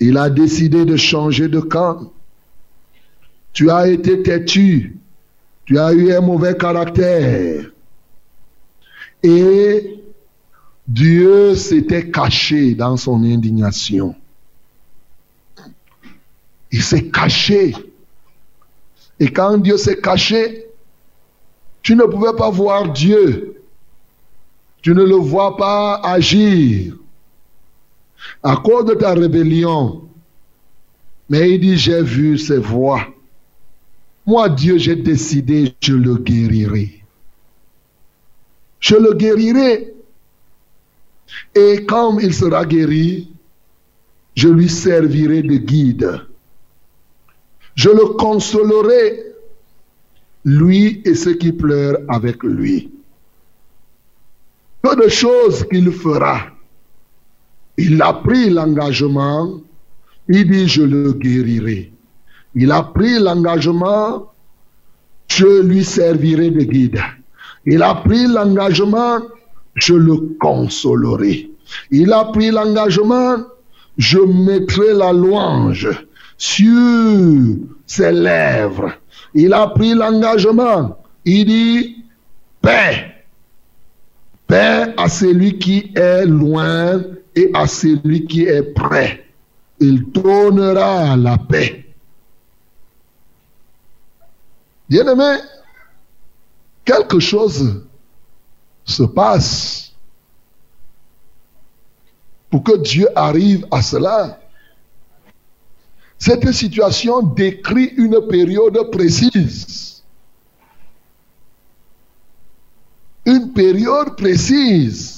Il a décidé de changer de camp. Tu as été têtu. Tu as eu un mauvais caractère. Et Dieu s'était caché dans son indignation. Il s'est caché. Et quand Dieu s'est caché, tu ne pouvais pas voir Dieu. Tu ne le vois pas agir à cause de ta rébellion. Mais il dit, j'ai vu ses voix. Moi, Dieu, j'ai décidé, je le guérirai. Je le guérirai. Et quand il sera guéri, je lui servirai de guide. Je le consolerai, lui et ceux qui pleurent avec lui. Peu de choses qu'il fera. Il a pris l'engagement, il dit, je le guérirai. Il a pris l'engagement, je lui servirai de guide. Il a pris l'engagement, je le consolerai. Il a pris l'engagement, je mettrai la louange sur ses lèvres. Il a pris l'engagement. Il dit, paix. Paix à celui qui est loin et à celui qui est prêt. Il donnera la paix. Bien-aimé, quelque chose se passe pour que Dieu arrive à cela. Cette situation décrit une période précise. Une période précise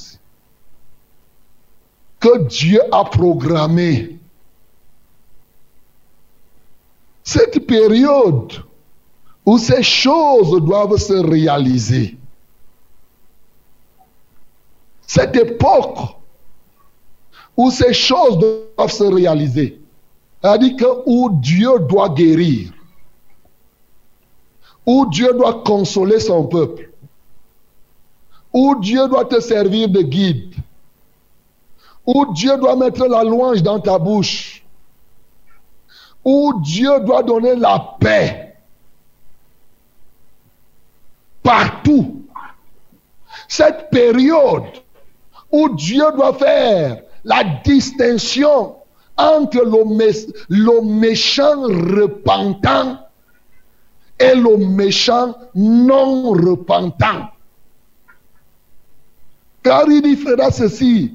Dieu a programmée. Cette période où ces choses doivent se réaliser. Cette époque où ces choses doivent se réaliser. C'est-à-dire que où Dieu doit guérir, où Dieu doit consoler son peuple, où Dieu doit te servir de guide, où Dieu doit mettre la louange dans ta bouche, où Dieu doit donner la paix partout. Cette période où Dieu doit faire la distinction entre le, méchant repentant et le méchant non repentant. Car il fera ceci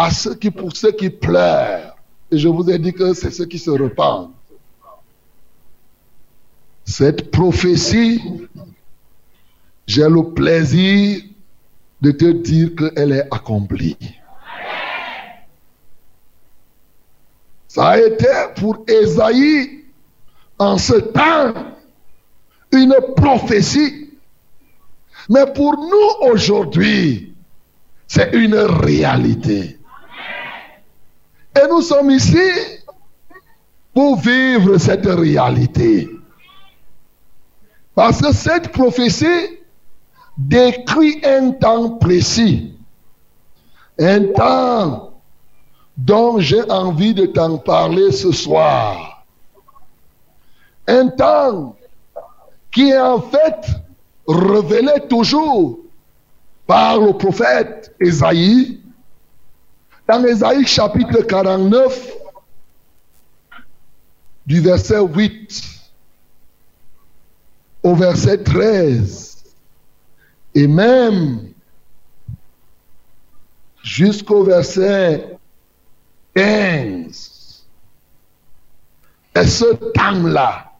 à ceux qui, pour ceux qui pleurent. Et je vous ai dit que c'est ceux qui se repentent. Cette prophétie j'ai le plaisir de te dire qu'elle est accomplie. Ça a été pour Esaïe en ce temps une prophétie. Mais pour nous aujourd'hui, c'est une réalité. Et nous sommes ici pour vivre cette réalité. Parce que cette prophétie décrit un temps précis, un temps dont j'ai envie de t'en parler ce soir. Un temps qui est en fait révélé toujours par le prophète Esaïe, dans Esaïe chapitre 49, du verset 8 au verset 13 et même jusqu'au verset 15. Et ce temps-là,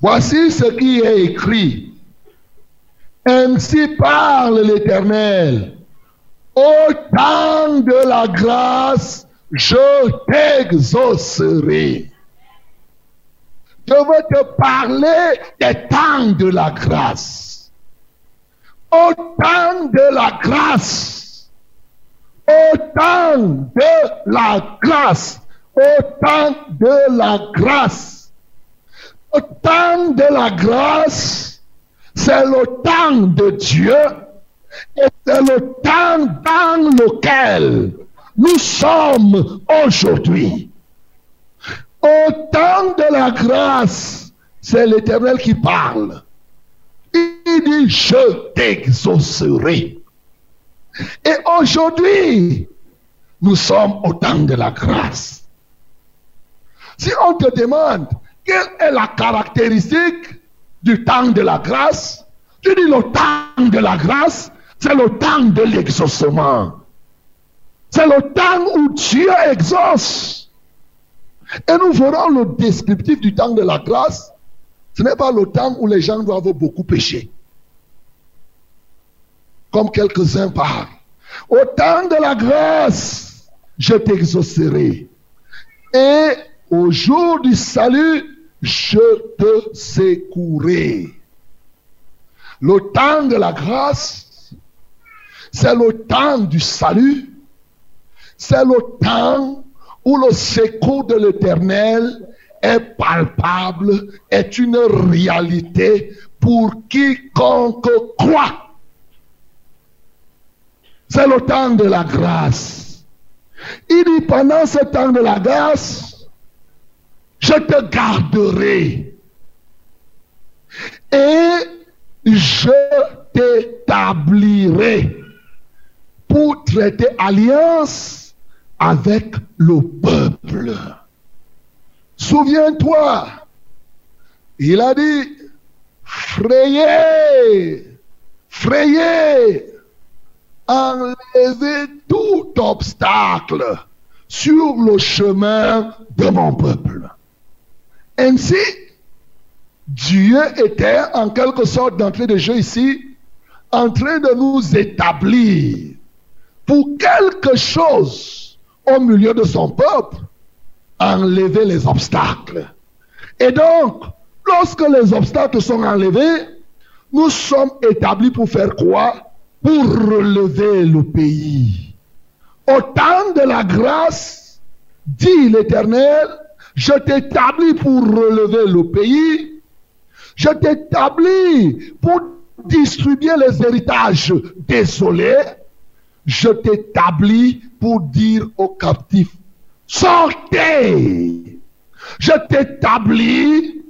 voici ce qui est écrit. Ainsi parle l'Éternel. Au temps de la grâce, je t'exaucerai. Je veux te parler des temps de la grâce. Au temps de la grâce, au temps de la grâce, au temps de la grâce, au temps de la grâce, c'est le temps de Dieu c'est le temps dans lequel nous sommes aujourd'hui. Au temps de la grâce, c'est l'Éternel qui parle. Il dit, je t'exaucerai. Et aujourd'hui, nous sommes au temps de la grâce. Si on te demande quelle est la caractéristique du temps de la grâce, tu dis le temps de la grâce, c'est le temps de l'exaucement. C'est le temps où Dieu exauce. Et nous verrons le descriptif du temps de la grâce. Ce n'est pas le temps où les gens doivent beaucoup pécher. Comme quelques-uns parlent. Au temps de la grâce, je t'exaucerai. Et au jour du salut, je te secourai. Le temps de la grâce, c'est le temps du salut. C'est le temps où le secours de l'éternel est palpable, est une réalité pour quiconque croit. C'est le temps de la grâce. Il dit pendant ce temps de la grâce, je te garderai et je t'établirai traiter alliance avec le peuple. Souviens-toi, il a dit, frayez, frayez, enlevez tout obstacle sur le chemin de mon peuple. Ainsi, Dieu était en quelque sorte d'entrée de jeu ici, en train de nous établir pour quelque chose au milieu de son peuple, enlever les obstacles. Et donc, lorsque les obstacles sont enlevés, nous sommes établis pour faire quoi? Pour relever le pays. Au temps de la grâce, dit l'Éternel, je t'établis pour relever le pays. Je t'établis pour distribuer les héritages désolés. Je t'établis pour dire aux captifs, sortez. Je t'établis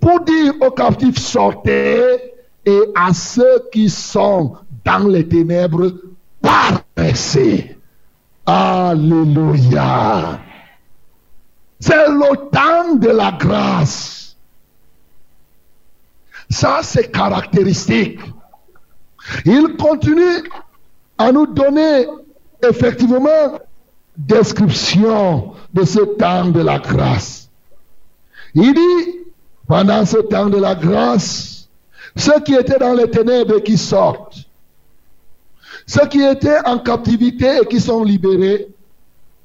pour dire aux captifs, sortez. Et à ceux qui sont dans les ténèbres, paraissez. Alléluia. C'est le de la grâce. Ça, c'est caractéristique. Il continue à nous donner effectivement description de ce temps de la grâce. Il dit, pendant ce temps de la grâce, ceux qui étaient dans les ténèbres et qui sortent, ceux qui étaient en captivité et qui sont libérés,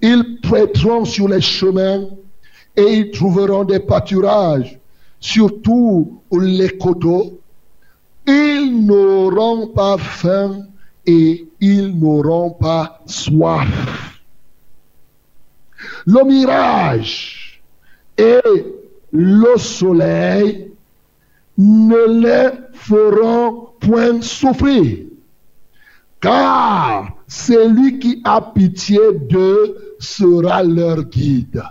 ils prêteront sur les chemins et ils trouveront des pâturages, surtout les coteaux. Ils n'auront pas faim et ils n'auront pas soif. Le mirage et le soleil ne les feront point souffrir, car celui qui a pitié d'eux sera leur guide.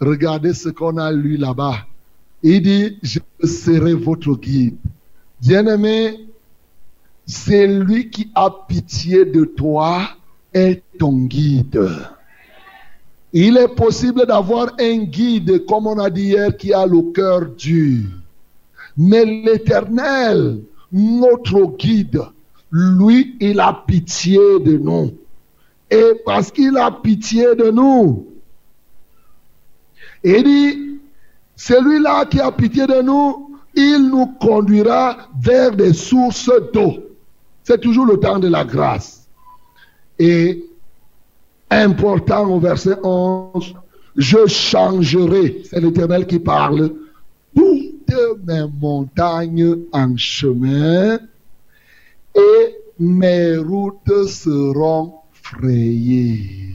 Regardez ce qu'on a lu là-bas. Il dit, je serai votre guide. Bien-aimé, c'est lui qui a pitié de toi est ton guide. Il est possible d'avoir un guide, comme on a dit hier, qui a le cœur dur. Mais l'Éternel, notre guide, lui, il a pitié de nous. Et parce qu'il a pitié de nous, il dit, celui-là qui a pitié de nous, il nous conduira vers des sources d'eau. C'est toujours le temps de la grâce. Et important au verset 11, je changerai, c'est l'Éternel qui parle, toutes mes montagnes en chemin et mes routes seront frayées.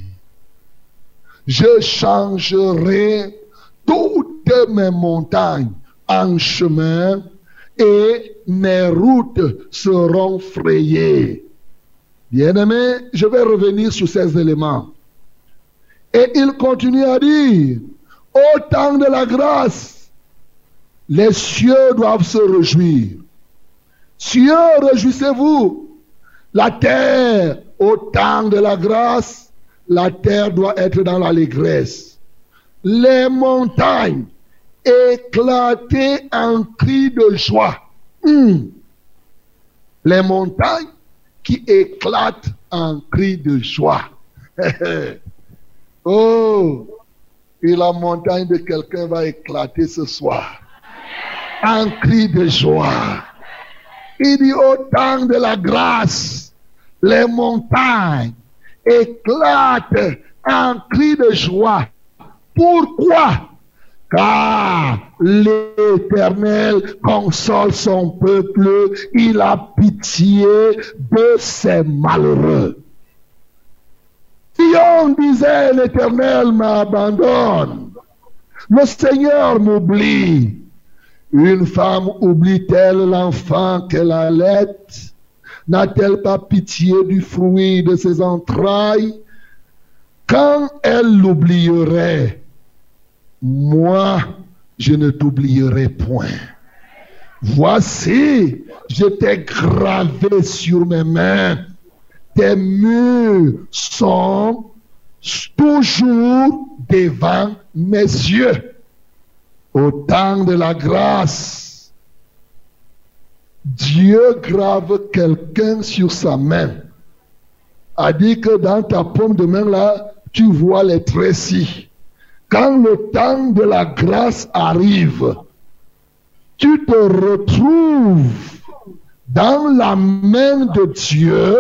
Je changerai toutes mes montagnes en chemin et mes routes seront frayées. Bien-aimé, je vais revenir sur ces éléments. Et il continue à dire, au temps de la grâce, les cieux doivent se réjouir. Cieux, réjouissez-vous. La terre, au temps de la grâce, la terre doit être dans l'allégresse. Les montagnes, éclater en cris de joie. Hmm. Les montagnes qui éclatent en cris de joie. oh, et la montagne de quelqu'un va éclater ce soir. En cris de joie. Il dit au temps de la grâce, les montagnes éclatent en cris de joie. Pourquoi? Car l'Éternel console son peuple, il a pitié de ses malheureux. Si on disait l'Éternel m'abandonne, le Seigneur m'oublie, une femme oublie-t-elle l'enfant qu'elle allait N'a-t-elle pas pitié du fruit de ses entrailles? Quand elle l'oublierait, moi, je ne t'oublierai point. Voici, je t'ai gravé sur mes mains. Tes murs sont toujours devant mes yeux. Au temps de la grâce, Dieu grave quelqu'un sur sa main. A dit que dans ta paume de main là, tu vois les trécis quand le temps de la grâce arrive, tu te retrouves dans la main de Dieu,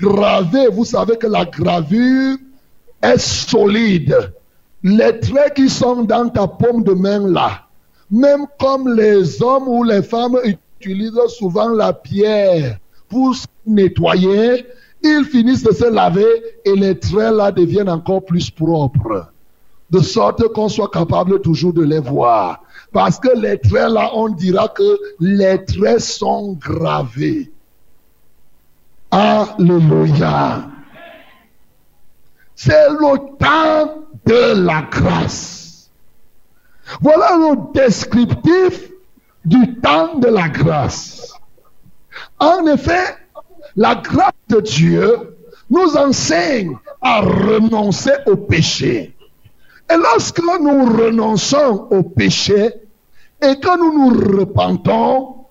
gravé. Vous savez que la gravure est solide. Les traits qui sont dans ta paume de main là, même comme les hommes ou les femmes utilisent souvent la pierre pour se nettoyer, ils finissent de se laver et les traits là deviennent encore plus propres de sorte qu'on soit capable toujours de les voir. Parce que les traits là, on dira que les traits sont gravés. Alléluia. C'est le temps de la grâce. Voilà le descriptif du temps de la grâce. En effet, la grâce de Dieu nous enseigne à renoncer au péché. Et lorsque nous renonçons au péché et que nous nous repentons,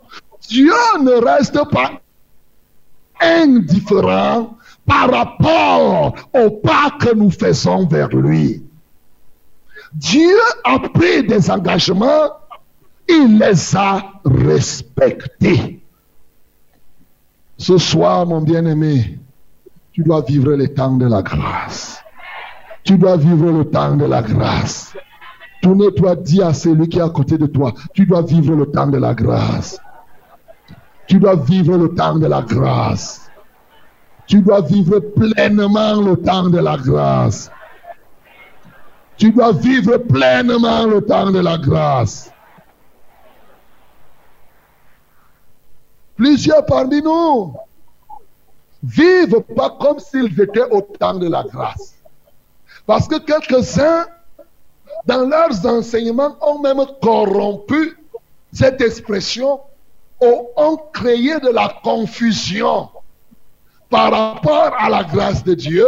Dieu ne reste pas indifférent par rapport au pas que nous faisons vers lui. Dieu a pris des engagements, il les a respectés. Ce soir, mon bien-aimé, tu dois vivre les temps de la grâce. Tu dois vivre le temps de la grâce. Tourne-toi, dis à celui qui est à côté de toi, tu dois vivre le temps de la grâce. Tu dois vivre le temps de la grâce. Tu dois vivre pleinement le temps de la grâce. Tu dois vivre pleinement le temps de la grâce. Plusieurs parmi nous vivent pas comme s'ils étaient au temps de la grâce. Parce que quelques-uns, dans leurs enseignements, ont même corrompu cette expression, ont créé de la confusion par rapport à la grâce de Dieu,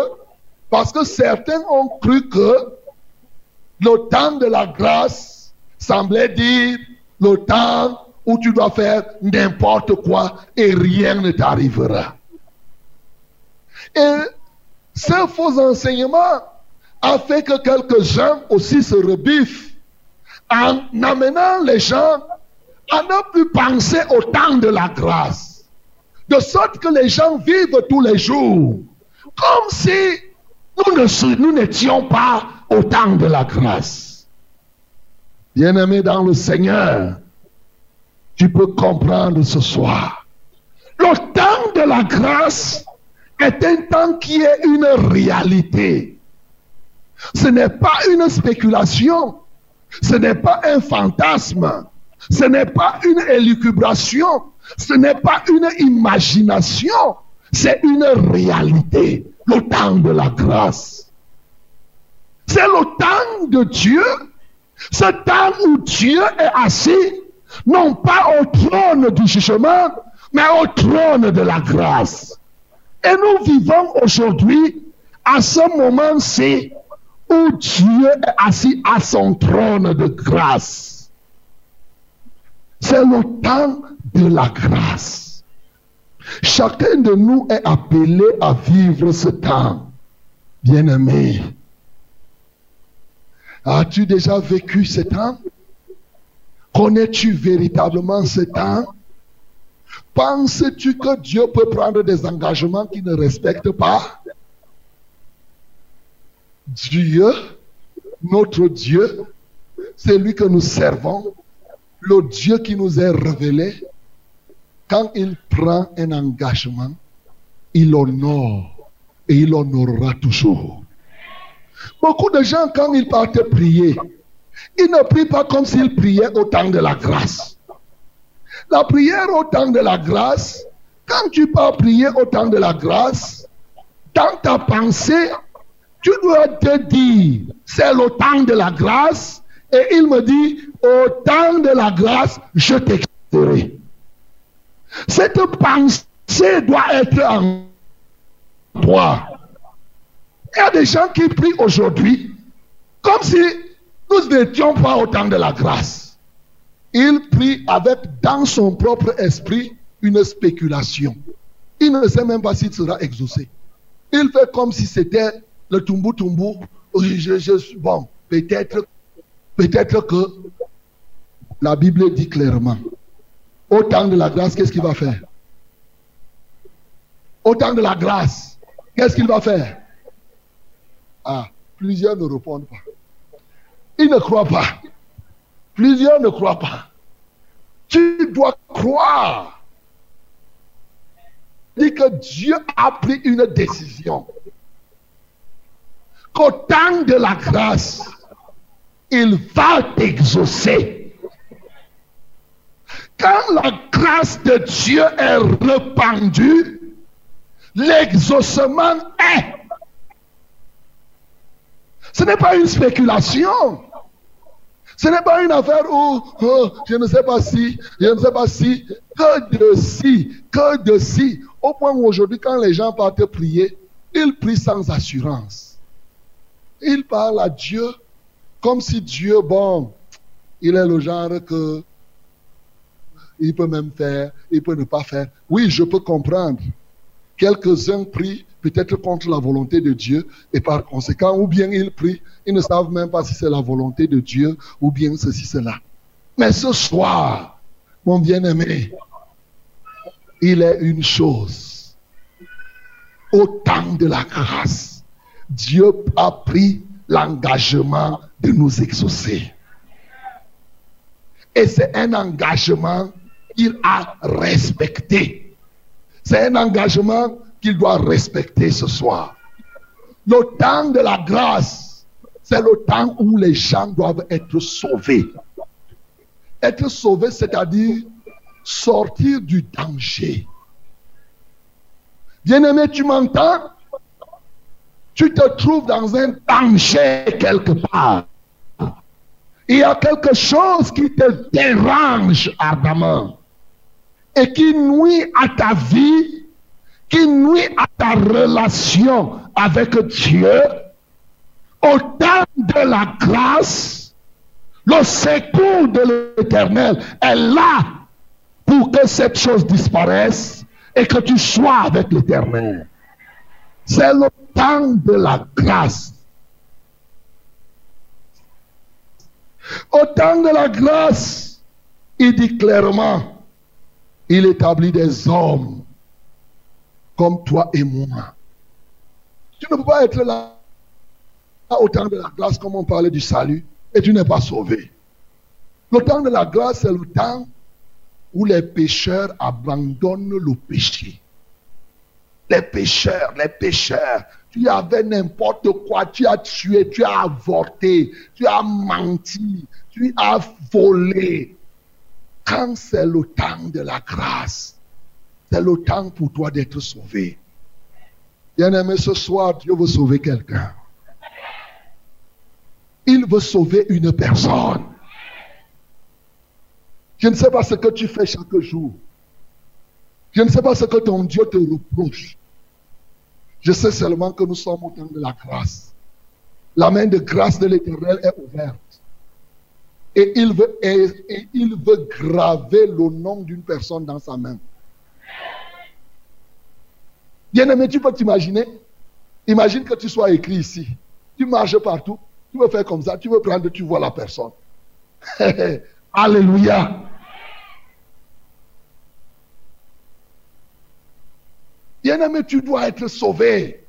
parce que certains ont cru que le temps de la grâce semblait dire le temps où tu dois faire n'importe quoi et rien ne t'arrivera. Et ce faux enseignement a fait que quelques-uns aussi se rebuffent en amenant les gens à ne plus penser au temps de la grâce. De sorte que les gens vivent tous les jours comme si nous n'étions pas au temps de la grâce. Bien-aimé dans le Seigneur, tu peux comprendre ce soir. Le temps de la grâce est un temps qui est une réalité. Ce n'est pas une spéculation. Ce n'est pas un fantasme. Ce n'est pas une élucubration. Ce n'est pas une imagination. c'est une réalité, le temps de la grâce. C'est le temps de Dieu, ce temps où Dieu est assis, non pas au trône du jugement, mais au trône de la grâce. Et nous vivons aujourd'hui à ce moment-ci Dieu est assis à son trône de grâce. C'est le temps de la grâce. Chacun de nous est appelé à vivre ce temps. Bien-aimé, as-tu déjà vécu ce temps? Connais-tu véritablement ce temps? Penses-tu que Dieu peut prendre des engagements qu'il ne respecte pas? Dieu, notre Dieu, c'est lui que nous servons, le Dieu qui nous est révélé, quand il prend un engagement, il honore et il honorera toujours. Beaucoup de gens, quand ils partent prier, ils ne prient pas comme s'ils priaient au temps de la grâce. La prière au temps de la grâce, quand tu pars prier au temps de la grâce, dans ta pensée, tu dois te dire, c'est le temps de la grâce, et il me dit, au temps de la grâce, je t'exaucerai. Cette pensée doit être en toi. Il y a des gens qui prient aujourd'hui comme si nous n'étions pas au temps de la grâce. Il prie avec dans son propre esprit une spéculation. Il ne sait même pas s'il sera exaucé. Il fait comme si c'était le tumbu tumbu. bon, peut-être peut-être que la Bible dit clairement, au temps de la grâce, qu'est-ce qu'il va faire? Au temps de la grâce, qu'est-ce qu'il va faire? Ah, plusieurs ne répondent pas. Ils ne croient pas. Plusieurs ne croient pas. Tu dois croire. Dit que Dieu a pris une décision. Qu'au temps de la grâce, il va t'exaucer. Quand la grâce de Dieu est répandue, l'exaucement est. Ce n'est pas une spéculation. Ce n'est pas une affaire où oh, je ne sais pas si, je ne sais pas si, que de si, que de si. Au point où aujourd'hui, quand les gens partent prier, ils prient sans assurance. Ils parlent à Dieu comme si Dieu, bon, il est le genre que il peut même faire, il peut ne pas faire. Oui, je peux comprendre. Quelques-uns prient peut-être contre la volonté de Dieu et par conséquent, ou bien ils prient, ils ne savent même pas si c'est la volonté de Dieu ou bien ceci, cela. Mais ce soir, mon bien-aimé, il est une chose. Au temps de la grâce, Dieu a pris l'engagement de nous exaucer. Et c'est un engagement qu'il a respecté. C'est un engagement qu'il doit respecter ce soir. Le temps de la grâce, c'est le temps où les gens doivent être sauvés. Être sauvés, c'est-à-dire sortir du danger. Bien-aimé, tu m'entends? Tu te trouves dans un danger quelque part. Il y a quelque chose qui te dérange ardemment et qui nuit à ta vie qui nuit à ta relation avec Dieu, au temps de la grâce, le secours de l'éternel est là pour que cette chose disparaisse et que tu sois avec l'éternel. C'est le de la grâce. Au temps de la grâce, il dit clairement, il établit des hommes comme toi et moi. Tu ne peux pas être là au temps de la grâce comme on parlait du salut et tu n'es pas sauvé. Le temps de la grâce, c'est le temps où les pécheurs abandonnent le péché. Les pécheurs, les pécheurs, tu avais n'importe quoi, tu as tué, tu as avorté, tu as menti, tu as volé. Quand c'est le temps de la grâce, c'est le temps pour toi d'être sauvé. Bien-aimé, ce soir, Dieu veut sauver quelqu'un. Il veut sauver une personne. Je ne sais pas ce que tu fais chaque jour. Je ne sais pas ce que ton Dieu te reproche. Je sais seulement que nous sommes au temps de la grâce. La main de grâce de l'Éternel est ouverte. Et il veut, graver le nom d'une personne dans sa main. Bien-aimé, tu peux t'imaginer? Imagine que tu sois écrit ici. Tu marches partout. Tu veux faire comme ça. Tu veux prendre, tu vois la personne. Alléluia. Bien-aimé, tu dois être sauvé.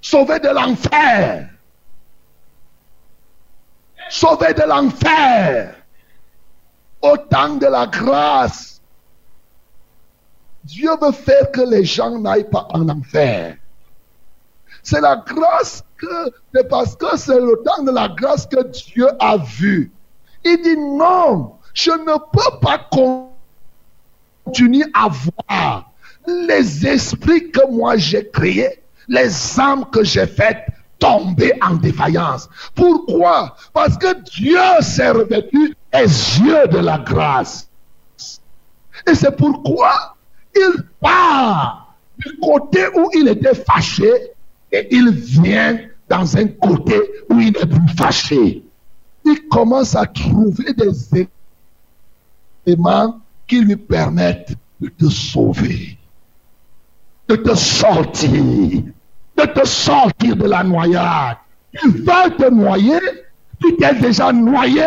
Sauvé de l'enfer. Sauvé de l'enfer. Au temps de la grâce. Dieu veut faire que les gens n'aillent pas en enfer. C'est la grâce que, c'est parce que c'est le temps de la grâce que Dieu a vu. Il dit non, je ne peux pas continuer à voir les esprits que moi j'ai créés, les âmes que j'ai faites tomber en défaillance. Pourquoi? Parce que Dieu s'est revêtu les yeux de la grâce. Et c'est pourquoi il part du côté où il était fâché et il vient dans un côté où il est plus fâché. Il commence à trouver des éléments qui lui permettent de te sauver, de te sortir, de te sortir de la noyade. Il va te noyer, tu t'es déjà noyé.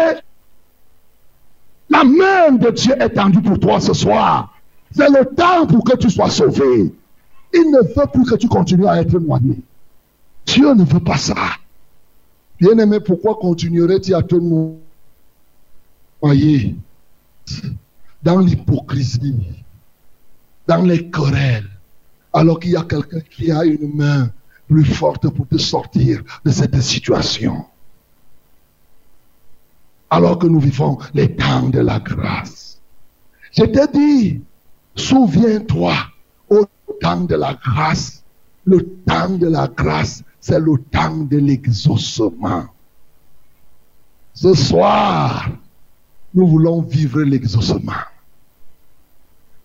La main de Dieu est tendue pour toi ce soir. C'est le temps pour que tu sois sauvé. Il ne veut plus que tu continues à être noyé. Dieu ne veut pas ça. Bien-aimé, pourquoi continuerais-tu à te noyer dans l'hypocrisie, dans les querelles, alors qu'il y a quelqu'un qui a une main plus forte pour te sortir de cette situation Alors que nous vivons les temps de la grâce. Je t'ai dit, Souviens-toi, au temps de la grâce, le temps de la grâce, c'est le temps de l'exaucement. Ce soir, nous voulons vivre l'exaucement.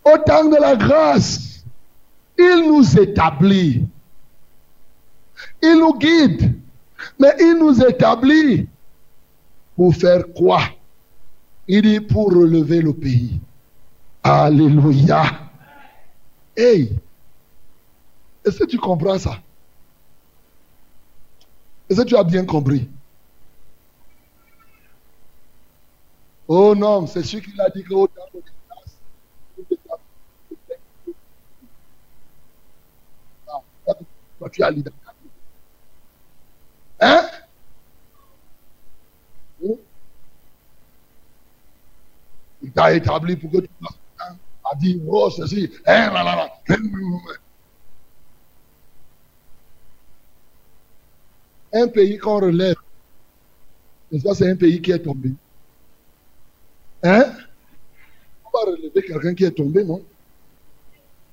Au temps de la grâce, il nous établit. Il nous guide. Mais il nous établit pour faire quoi? Il dit pour relever le pays. Alléluia. Hey, est-ce que tu comprends ça? Est-ce que tu as bien compris? Oh non, c'est celui qui l'a dit de tu as l'idée. Hein? Il t'a établi pour que tu fasses a dit, oh, ceci, hein, là, là, là. Un pays qu'on relève, c'est un pays qui est tombé. Hein? On va relever quelqu'un qui est tombé, non?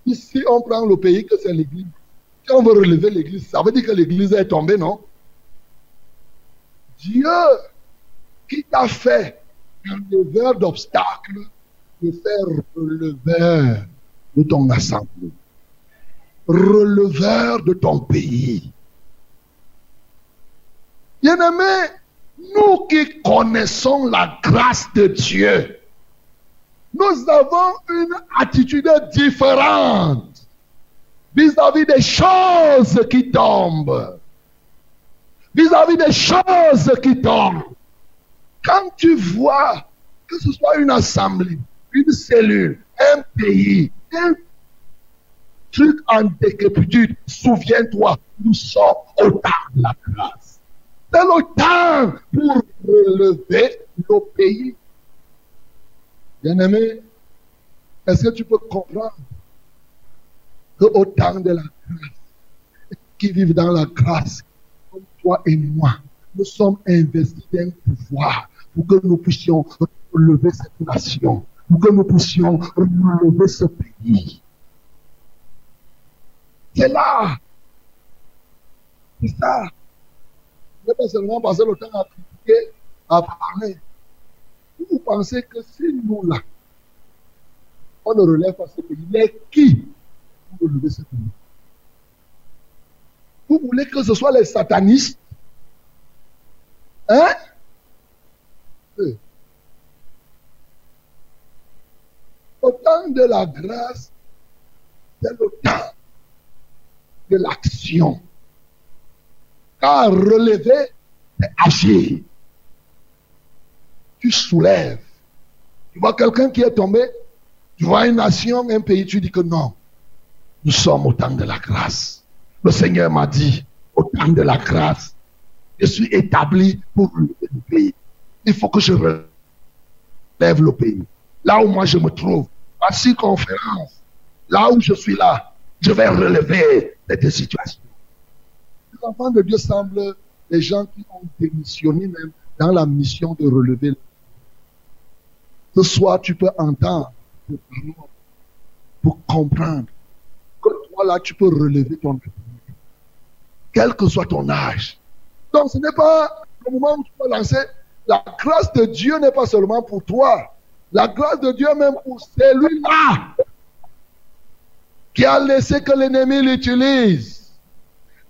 Ici, on prend le pays que c'est l'église. Si on veut relever l'église, ça veut dire que l'église est tombée, non? Dieu qui t'a fait un d'obstacles de faire releveur de ton assemblée, releveur de ton pays. Bien-aimés, nous qui connaissons la grâce de Dieu, nous avons une attitude différente vis-à-vis des choses qui tombent. Vis-à-vis des choses qui tombent. Quand tu vois que ce soit une assemblée, une cellule, un pays, un truc en décrépitude, souviens-toi, nous sommes au temps de la grâce. C'est le temps pour relever nos pays. Bien-aimé, est-ce que tu peux comprendre qu'au temps de la grâce, qui vivent dans la grâce, comme toi et moi, nous sommes investis d'un pouvoir pour que nous puissions relever cette nation pour que nous puissions relever ce pays. C'est là. C'est ça. Ne pas seulement passer le temps à critiquer, à parler. Vous pensez que c'est nous là, on ne relève pas ce pays, mais qui Vous voulez que ce soit les satanistes? Hein? Au temps de la grâce, c'est le temps de l'action. Car relever, c'est agir. Tu soulèves. Tu vois quelqu'un qui est tombé, tu vois une nation, un pays, tu dis que non. Nous sommes au temps de la grâce. Le Seigneur m'a dit, au temps de la grâce, je suis établi pour relever le pays. Il faut que je relève le pays. Là où moi je me trouve, à circonférence, là où je suis là, je vais relever cette situation. Les enfants de Dieu semblent les gens qui ont démissionné même dans la mission de relever. Ce soir, tu peux entendre pour comprendre là, tu peux relever ton quel que soit ton âge. Donc, ce n'est pas le moment où tu peux lancer. La grâce de Dieu n'est pas seulement pour toi. La grâce de Dieu même pour celui-là qui a laissé que l'ennemi l'utilise.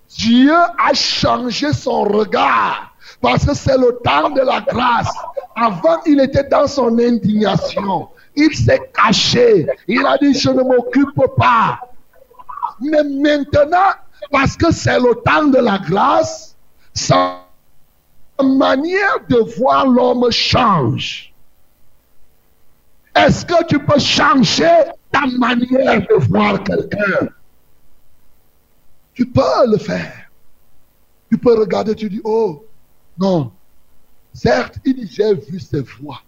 Dieu a changé son regard parce que c'est le temps de la grâce. Avant, il était dans son indignation. Il s'est caché. Il a dit, je ne m'occupe pas. Mais maintenant, parce que c'est le temps de la grâce, sa manière de voir l'homme change. Est-ce que tu peux changer ta manière de voir quelqu'un? Tu peux le faire. Tu peux regarder, tu dis, oh, non. Certes, il dit, j'ai vu ses voix,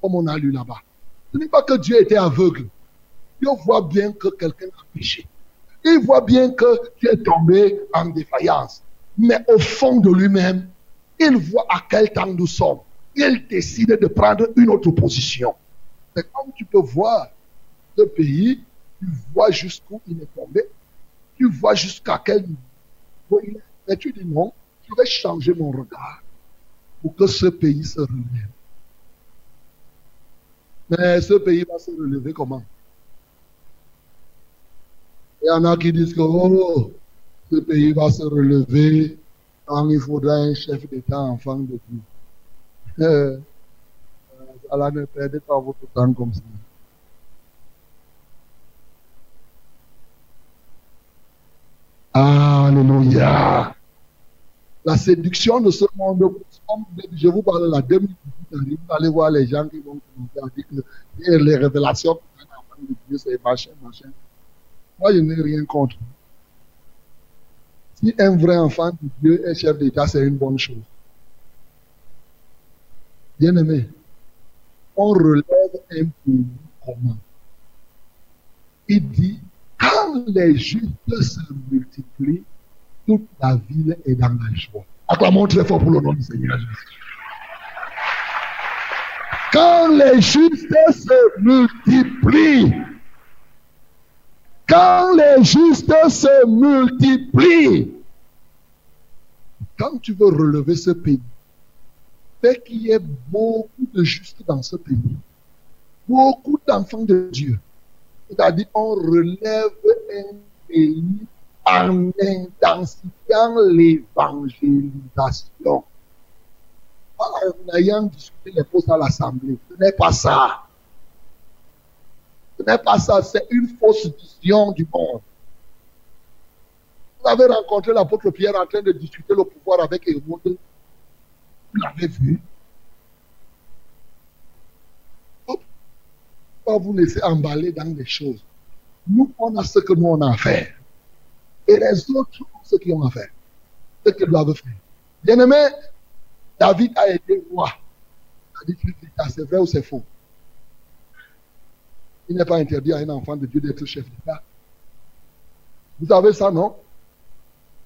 comme on a lu là-bas. Ce n'est pas que Dieu était aveugle. Dieu voit bien que quelqu'un a péché. Il voit bien que tu es tombé en défaillance. Mais au fond de lui-même, il voit à quel temps nous sommes. Il décide de prendre une autre position. C'est comme tu peux voir ce pays, tu vois jusqu'où il est tombé, tu vois jusqu'à quel niveau il est. Mais tu dis non, je vais changer mon regard pour que ce pays se relève. Mais ce pays va se relever comment? Il y en a qui disent que oh, ce pays va se relever quand il faudra un chef d'État enfant de Dieu. Euh, Allah ne perdez pas votre temps comme ça. Alléluia. La séduction de ce monde, je vous parle de la 2018, vous allez voir les gens qui vont commencer à dire que les révélations de Dieu, c'est machin, machin. Moi, je n'ai rien contre. Si un vrai enfant de Dieu est chef d'État, c'est une bonne chose. Bien aimé, on relève un pays comment Il dit, quand les justes se multiplient, toute la ville est dans la joie. Acclamons très fort pour le nom du Seigneur. Quand les justes se multiplient, quand les justes se multiplient, quand tu veux relever ce pays, fait qu'il y ait beaucoup de justes dans ce pays, beaucoup d'enfants de Dieu. C'est-à-dire, on relève un pays en intensifiant l'évangélisation. En ayant discuté les postes à l'Assemblée. Ce n'est pas ça. Ce n'est pas ça, c'est une fausse vision du monde. Vous avez rencontré l'apôtre Pierre en train de discuter le pouvoir avec Hérode. Vous l'avez vu. Pas vous laisser emballer dans des choses? Nous, on a ce que nous on a à faire. Et les autres ont ce qu'ils ont à faire. Ce qu'ils doivent faire. Bien aimé, David a été roi. C'est vrai ou c'est faux? Il n'est pas interdit à un enfant de Dieu d'être chef d'État. Vous savez ça, non?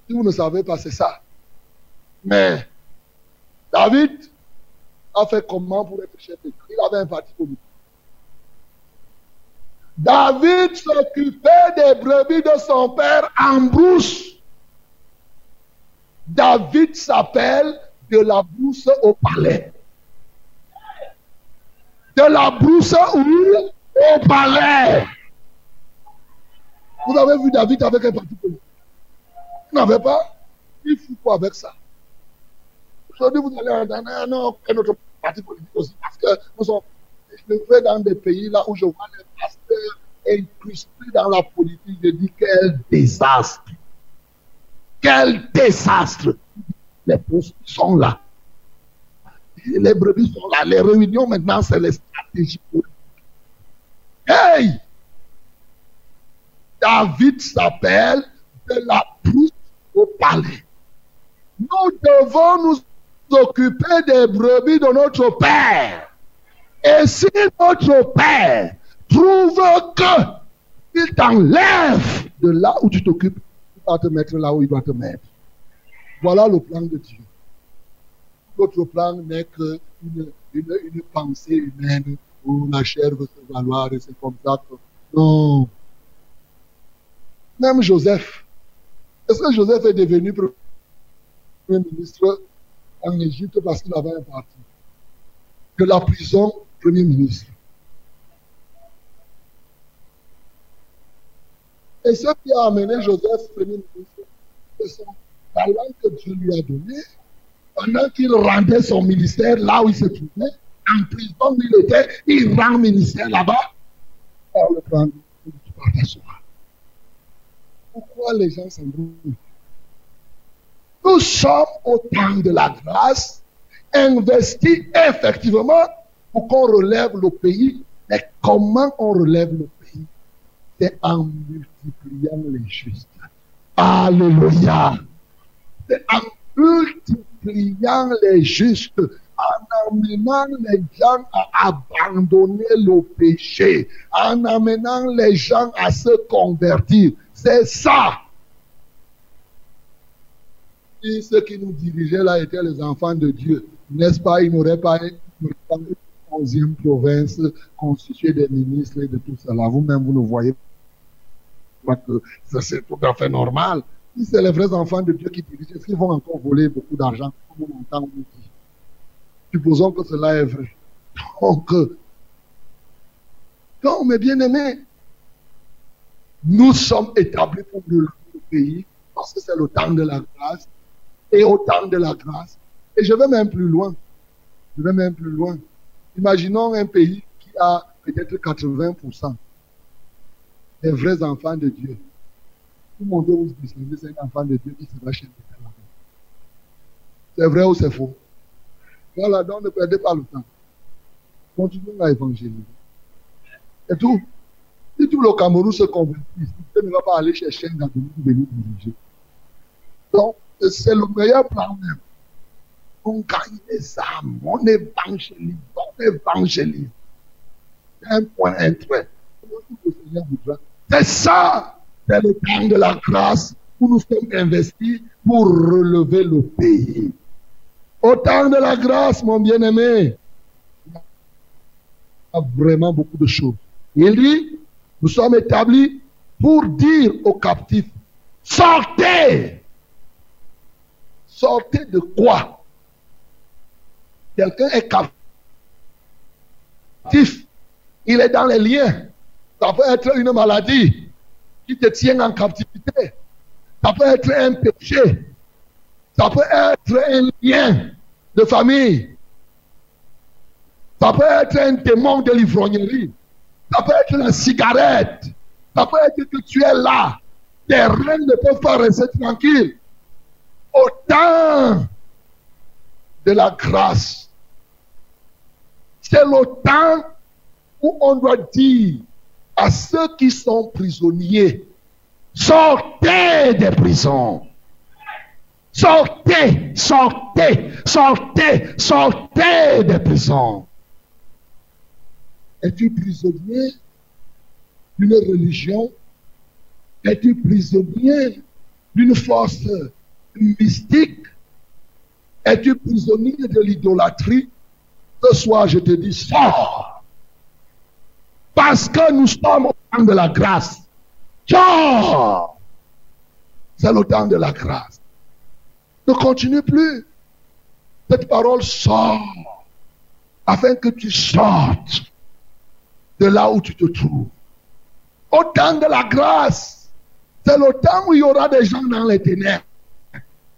Si vous ne savez pas, c'est ça. Mais David a fait comment pour être chef d'État? Il avait un parti politique. David s'occupait des brebis de son père en brousse. David s'appelle de la brousse au palais. De la brousse où Au. Vous avez vu David avec un parti politique Vous n'avez pas? Il fout quoi avec ça? Aujourd'hui, vous allez entendre un, un autre parti politique aussi. Parce que je vais dans des pays là où je vois les pasteurs incrustés dans la politique. Je dis quel désastre. Quel désastre. Les postes sont là. Les brebis sont là. Les réunions maintenant, c'est les stratégies politiques. Hey! David s'appelle de la pousse au palais. Nous devons nous occuper des brebis de notre Père. Et si notre Père trouve que il t'enlève de là où tu t'occupes, il va te mettre là où il doit te mettre. Voilà le plan de Dieu. Notre plan n'est qu'une une, une pensée humaine où la chair veut se valoir et c'est comme ça. Non. Même Joseph. Est-ce que Joseph est devenu premier ministre en Égypte parce qu'il avait un parti De la prison, premier ministre. Et ce qui a amené Joseph premier ministre, c'est son talent que Dieu lui a donné pendant qu'il rendait son ministère là où il se trouvait, en prison où il il rend ministère là-bas. Le. Pourquoi les gens s'embrouillent? Nous sommes au temps de la grâce, investis effectivement pour qu'on relève le pays. Mais comment on relève le pays? C'est en multipliant les justes. Alléluia. C'est en multipliant les justes en amenant les gens à abandonner le péché, en amenant les gens à se convertir. C'est ça. Si ceux qui nous dirigeaient là étaient les enfants de Dieu, n'est-ce pas, ils n'auraient pas une onzième province constituée des ministres et de tout cela. Vous-même, vous ne voyez pas que c'est tout à fait normal. Si c'est les vrais enfants de Dieu qui dirigent, est-ce qu'ils vont encore voler beaucoup d'argent, comme Supposons que cela est vrai. Donc, donc mes bien-aimés, nous sommes établis pour le pays parce que c'est le temps de la grâce et au temps de la grâce. Et je vais même plus loin. Je vais même plus loin. Imaginons un pays qui a peut-être 80% des vrais enfants de Dieu. Tout le monde vous c'est un enfant de Dieu qui se va chez C'est vrai ou c'est faux? Voilà, donc ne perdez pas le temps. Continuons à évangéliser. Et tout. Si tout le Cameroun se convertit, Dieu ne va pas aller chercher un gars pour venir diriger. Donc, c'est le meilleur plan même. On gagne des âmes, on évangélise, on évangélise. Un point, un. C'est ça, c'est le temps de la grâce où nous sommes investis pour relever le pays. Au temps de la grâce, mon bien-aimé, il y a vraiment beaucoup de choses. Il dit, nous sommes établis pour dire aux captifs, sortez Sortez de quoi? Quelqu'un est captif. Il est dans les liens. Ça peut être une maladie qui te tient en captivité. Ça peut être un péché. Ça peut être un lien de famille. Ça peut être un démon de l'ivrognerie. Ça peut être la cigarette. Ça peut être que tu es là. Les reines ne peuvent pas rester tranquilles. Au temps de la grâce, c'est le temps où on doit dire à ceux qui sont prisonniers, sortez des prisons. Sortez, sortez, sortez, sortez des prisons. Es-tu prisonnier d'une religion? Es-tu prisonnier d'une force mystique? Es-tu prisonnier de l'idolâtrie? Ce soir, je te dis, sors. Parce que nous sommes au temps de la grâce. C'est le temps de la grâce. Ne continue plus. Cette parole sort afin que tu sortes de là où tu te trouves. Au temps de la grâce, c'est le temps où il y aura des gens dans les ténèbres.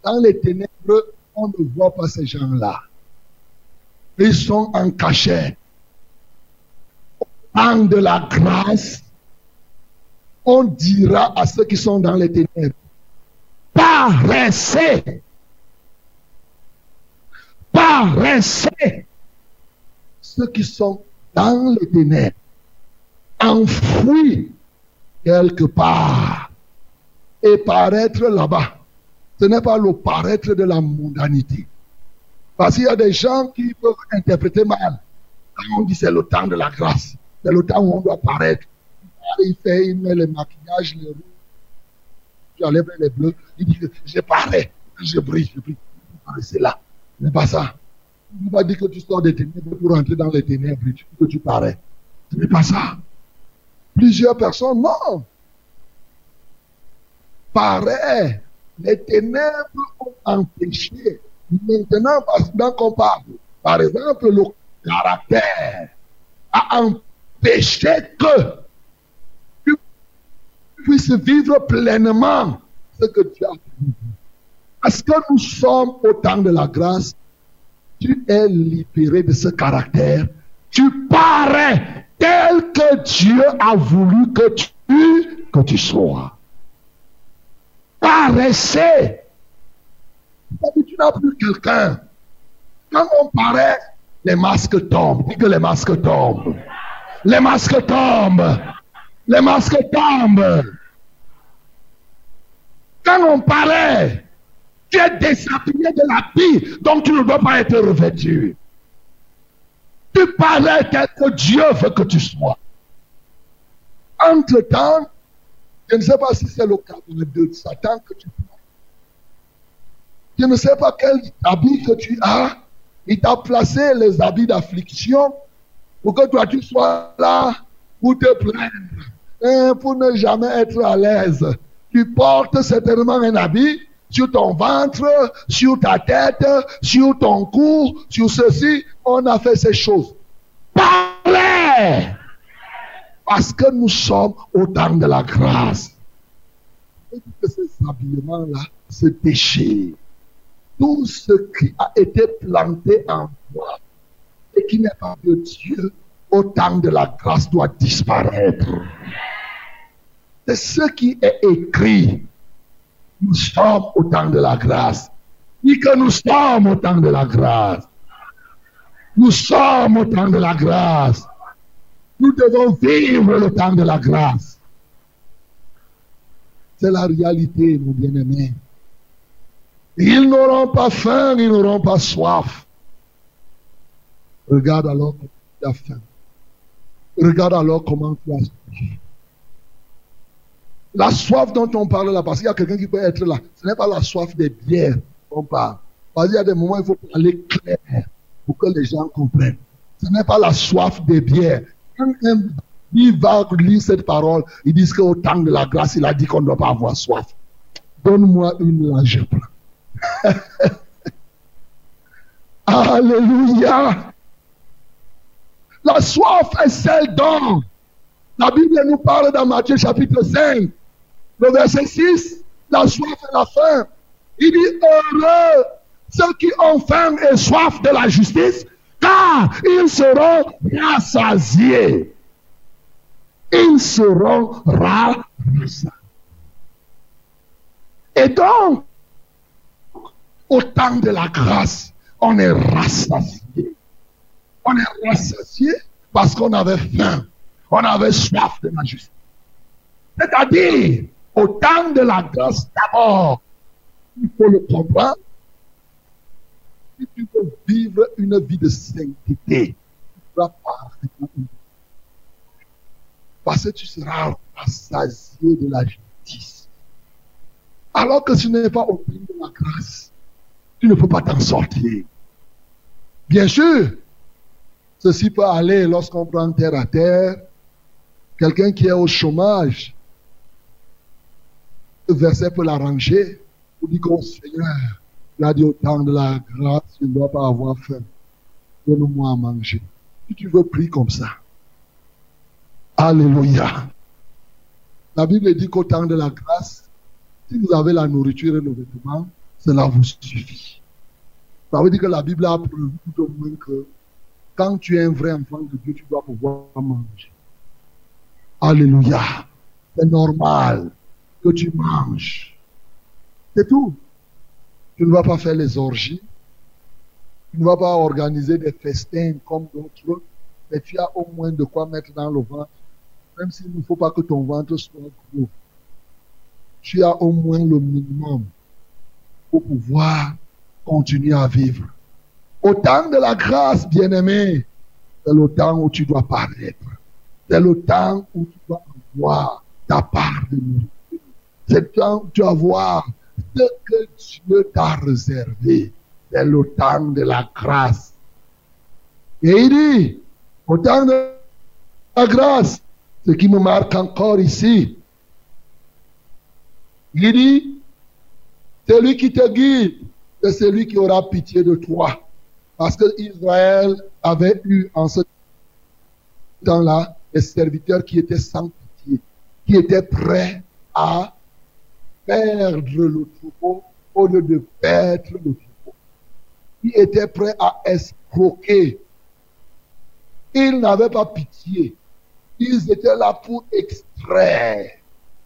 Dans les ténèbres, on ne voit pas ces gens-là. Ils sont en cachet. Au temps de la grâce, on dira à ceux qui sont dans les ténèbres, paraissez, paraissez, ceux qui sont dans les ténèbres, enfouis quelque part, et paraître là-bas. Ce n'est pas le paraître de la mondanité. Parce qu'il y a des gens qui peuvent interpréter mal. Quand on dit c'est le temps de la grâce, c'est le temps où on doit paraître. Il fait, il met le maquillage, les rouges, j'enlève les bleus, il dit je parais, je brille, je brille. C'est là. Ce n'est pas ça. Ne pas dire que tu sors des ténèbres pour entrer dans les ténèbres, que tu parais. Ce n'est pas ça. Plusieurs personnes, non. Pareil, les ténèbres ont empêché. Maintenant, pendant qu'on parle, par exemple, le caractère a empêché que tu puisses vivre pleinement ce que tu as Parce que nous sommes au temps de la grâce, tu es libéré de ce caractère. Tu parais tel que Dieu a voulu que tu, que tu sois paraissez. Tu n'as plus quelqu'un. Quand on paraît, les masques tombent. Dis que les masques tombent. Les masques tombent. Les masques tombent. Quand on paraît, tu es déshabillé de la vie, donc tu ne dois pas être revêtu. Tu parais tel que Dieu veut que tu sois. Entre-temps, je ne sais pas si c'est le cas de Satan que tu prends. Je ne sais pas quel habit que tu as. Il t'a placé les habits d'affliction pour que toi tu sois là pour te plaindre, hein, pour ne jamais être à l'aise. Tu portes certainement un habit sur ton ventre, sur ta tête, sur ton cou, sur ceci. On a fait ces choses. Parlez! Parce que nous sommes au temps de la grâce. Et que ces habillements-là se déchirent. Tout ce qui a été planté en toi et qui n'est pas de Dieu, au temps de la grâce, doit disparaître. C'est ce qui est écrit. Nous sommes au temps de la grâce. Et que nous sommes au temps de la grâce. Nous sommes au temps de la grâce. Nous devons vivre le temps de la grâce. C'est la réalité, mon bien-aimés. Ils n'auront pas faim, ils n'auront pas soif. Regarde alors comment tu as faim. Regarde alors comment tu as soif. La soif dont on parle là, parce qu'il y a quelqu'un qui peut être là, ce n'est pas la soif des bières qu'on parle. Parce qu'il y a des moments où il faut parler clair pour que les gens comprennent. Ce n'est pas la soif des bières. Quand il va lire cette parole, il dit qu'au temps de la grâce, il a dit qu'on ne doit pas avoir soif. Donne-moi une là. Alléluia. La soif est celle dont la Bible nous parle dans Matthieu chapitre 5, le verset 6, la soif et la faim. Il dit heureux ceux qui ont faim et soif de la justice, car ils seront rassasiés. Ils seront rassasiés. Et donc, au temps de la grâce, on est rassasié. On est rassasié parce qu'on avait faim, on avait soif de la justice. C'est-à-dire, au temps de la grâce, d'abord, il faut le comprendre, si tu veux vivre une vie de sainteté, tu vas parfaitement Parce que tu seras rassasié de la justice. Alors que ce n'est pas au pays de la grâce, tu ne peux pas t'en sortir. Bien sûr, ceci peut aller lorsqu'on prend terre à terre, Quelqu'un qui est au chômage, le verset peut l'arranger. Vous dit qu'au Seigneur, il a dit au temps de la grâce, tu ne dois pas avoir faim. Donne-moi à manger. Si tu veux, prier comme ça. Alléluia. La Bible dit qu'au temps de la grâce, si vous avez la nourriture et le vêtement, cela vous suffit. Ça veut dire que la Bible a prévu tout au moins que quand tu es un vrai enfant de Dieu, tu dois pouvoir manger. Alléluia. C'est normal que tu manges. C'est tout. Tu ne vas pas faire les orgies. Tu ne vas pas organiser des festins comme d'autres. Mais tu as au moins de quoi mettre dans le ventre. Même s'il ne faut pas que ton ventre soit gros. Tu as au moins le minimum pour pouvoir continuer à vivre. Au temps de la grâce, bien-aimé, c'est le temps où tu dois paraître. C'est le temps où tu dois avoir ta part de nous. C'est où tu dois voir ce que Dieu t'a réservé. C'est le temps de la grâce. Et il dit, au temps de la grâce, ce qui me marque encore ici, il dit, celui qui te guide, c'est celui qui aura pitié de toi. Parce que Israël avait eu en ce temps-là des serviteurs qui étaient sans pitié, qui étaient prêts à perdre le troupeau au lieu de perdre le troupeau, qui étaient prêts à escroquer. Ils n'avaient pas pitié. Ils étaient là pour extraire,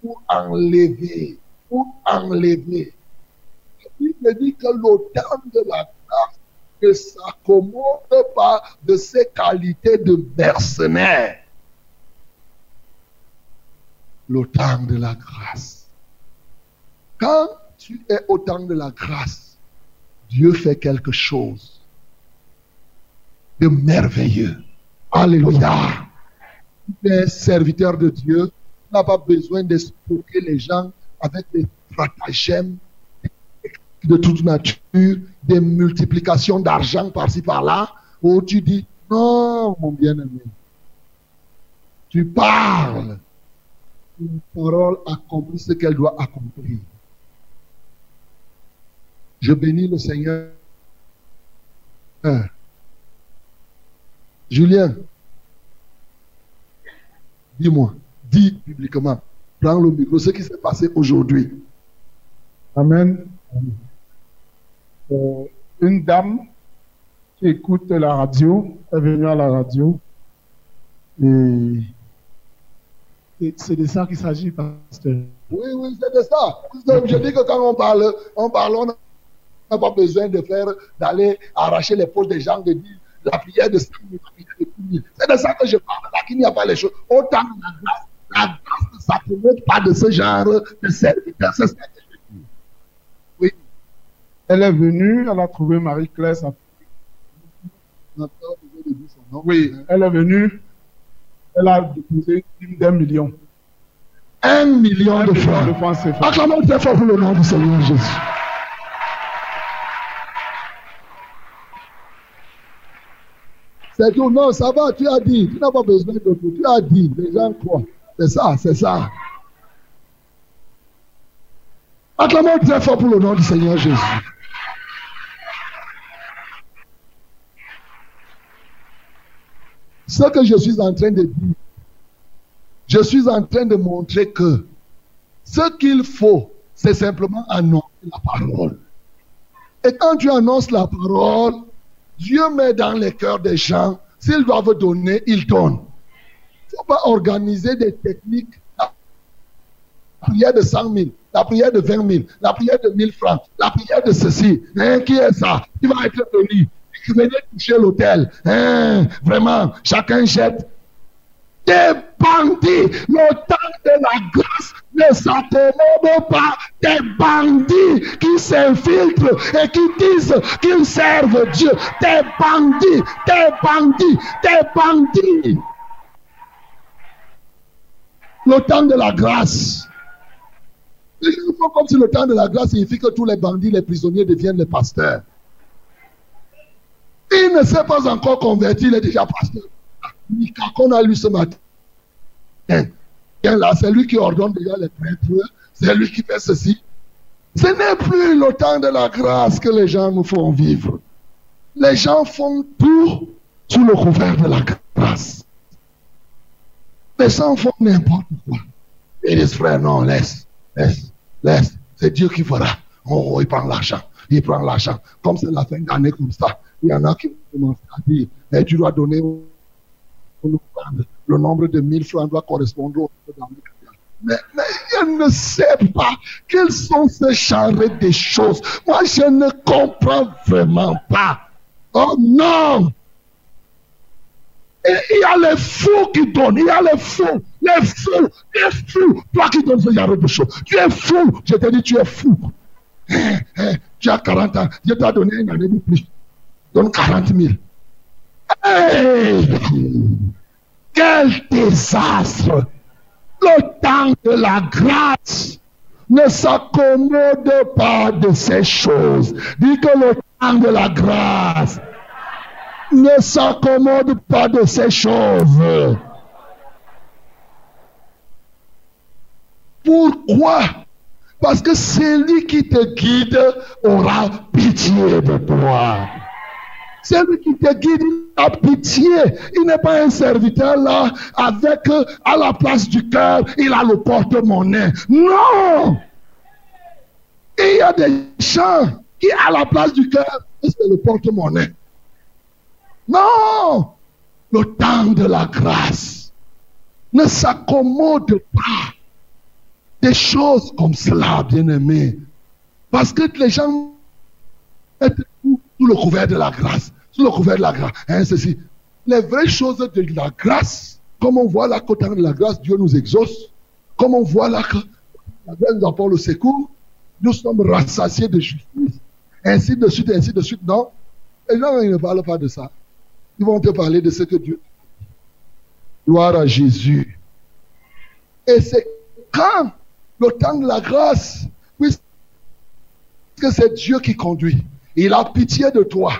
pour enlever, pour enlever. Il me dit que l'automne de la grâce ne s'accommode pas de ses qualités de mercenaire. L'automne de la grâce. Quand tu es au temps de la grâce, Dieu fait quelque chose de merveilleux. Alléluia. Tu es serviteur de Dieu, tu n'as pas besoin d'expliquer les gens avec des stratagèmes de toute nature, des multiplications d'argent par-ci par-là, où tu dis, non, mon bien-aimé, tu parles. Une parole accomplit ce qu'elle doit accomplir. Je bénis le Seigneur. Julien, dis-moi, dis publiquement, prends le micro, ce qui s'est passé aujourd'hui. Amen. Euh, une dame qui écoute la radio est venue à la radio et, et c'est de ça qu'il s'agit, pasteur. Oui, oui, c'est de ça. Je dis que quand on parle, on parle, on n'a pas besoin de faire, d'aller arracher les poches des gens, de dire la prière de 5 000, la prière de 10 000. C'est de ça que je parle, là qu'il n'y a pas les choses. Autant la grâce, la grâce ne s'accommode pas de ce genre de serviteur. C'est ça que je dis. Oui. Elle est venue, elle a trouvé Marie-Claire. sa- Oui, elle est venue, elle a déposé une d'un million. Un million Un de million de francs. Acclamons très fort pour le nom du Seigneur Jésus. C'est tout. Non, ça va, tu as dit. Tu n'as pas besoin de tout. Tu as dit. Les gens croient. C'est ça, c'est ça. Acclamons très fort pour le nom du Seigneur Jésus. Ce que je suis en train de dire, je suis en train de montrer que ce qu'il faut, c'est simplement annoncer la parole. Et quand tu annonces la parole, Dieu met dans les cœurs des gens, s'ils doivent donner, ils donnent. Il ne faut pas organiser des techniques. La prière de 100 000, la prière de 20 000, la prière de 1000 francs, la prière de ceci. Hein, qui est ça? Qui va être béni Venez toucher l'hôtel. Hein, vraiment, chacun jette des bandits. Le temps de la grâce ne s'accommode pas des bandits qui s'infiltrent et qui disent qu'ils servent Dieu. Des bandits, des bandits, des bandits. Le temps de la grâce. Gens font comme si le temps de la grâce signifie que tous les bandits, les prisonniers deviennent les pasteurs. Il ne s'est pas encore converti, il est déjà pasteur. Qu'on a lu ce matin. Là, c'est lui qui ordonne déjà les prêtres, c'est lui qui fait ceci. Ce n'est plus le temps de la grâce que les gens nous font vivre. Les gens font tout sous le couvert de la grâce. Les gens font n'importe quoi. Ils disent, frère, non, laisse, laisse, laisse. C'est Dieu qui fera. Oh, il prend l'argent. Il prend l'argent. Comme c'est la fin d'année comme ça, il y en a qui commencent à dire, eh, tu dois donner le nombre de 1000 francs doit correspondre au mais, mais je ne sais pas quels sont ces charrettes de choses. Moi, je ne comprends vraiment pas. Oh non! il y a les fous qui donnent, il y a les fous, les fous, les fous. Toi qui donnes ce genre de choses, tu es fou. Je te dis, tu es fou. Eh, eh, tu as 40 ans, Dieu t'a donné une année de plus. Donne 40 000. quel désastre! Le temps de la grâce ne s'accommode pas de ces choses. Dis que le temps de la grâce ne s'accommode pas de ces choses. Pourquoi? Parce que celui qui te guide aura pitié de toi. Celui qui te guide a pitié. Il n'est pas un serviteur là avec à la place du cœur, il a le porte-monnaie. Non! il y a des gens qui à la place du cœur, c'est le porte-monnaie. Non! Le temps de la grâce ne s'accommode pas des choses comme cela, bien-aimé. Parce que les gens mettent sous le couvert de la grâce. Sous le couvert de la grâce. Hein, ceci. Les vraies choses de la grâce, comme on voit là qu'au temps de la grâce, Dieu nous exauce. Comme on voit là que la grâce nous apporte le secours. Nous sommes rassasiés de justice. Ainsi de suite, ainsi de suite. Non. Les gens ils ne parlent pas de ça. Ils vont te parler de ce que Dieu. Gloire à Jésus. Et c'est quand le temps de la grâce, puisque c'est Dieu qui conduit, il a pitié de toi.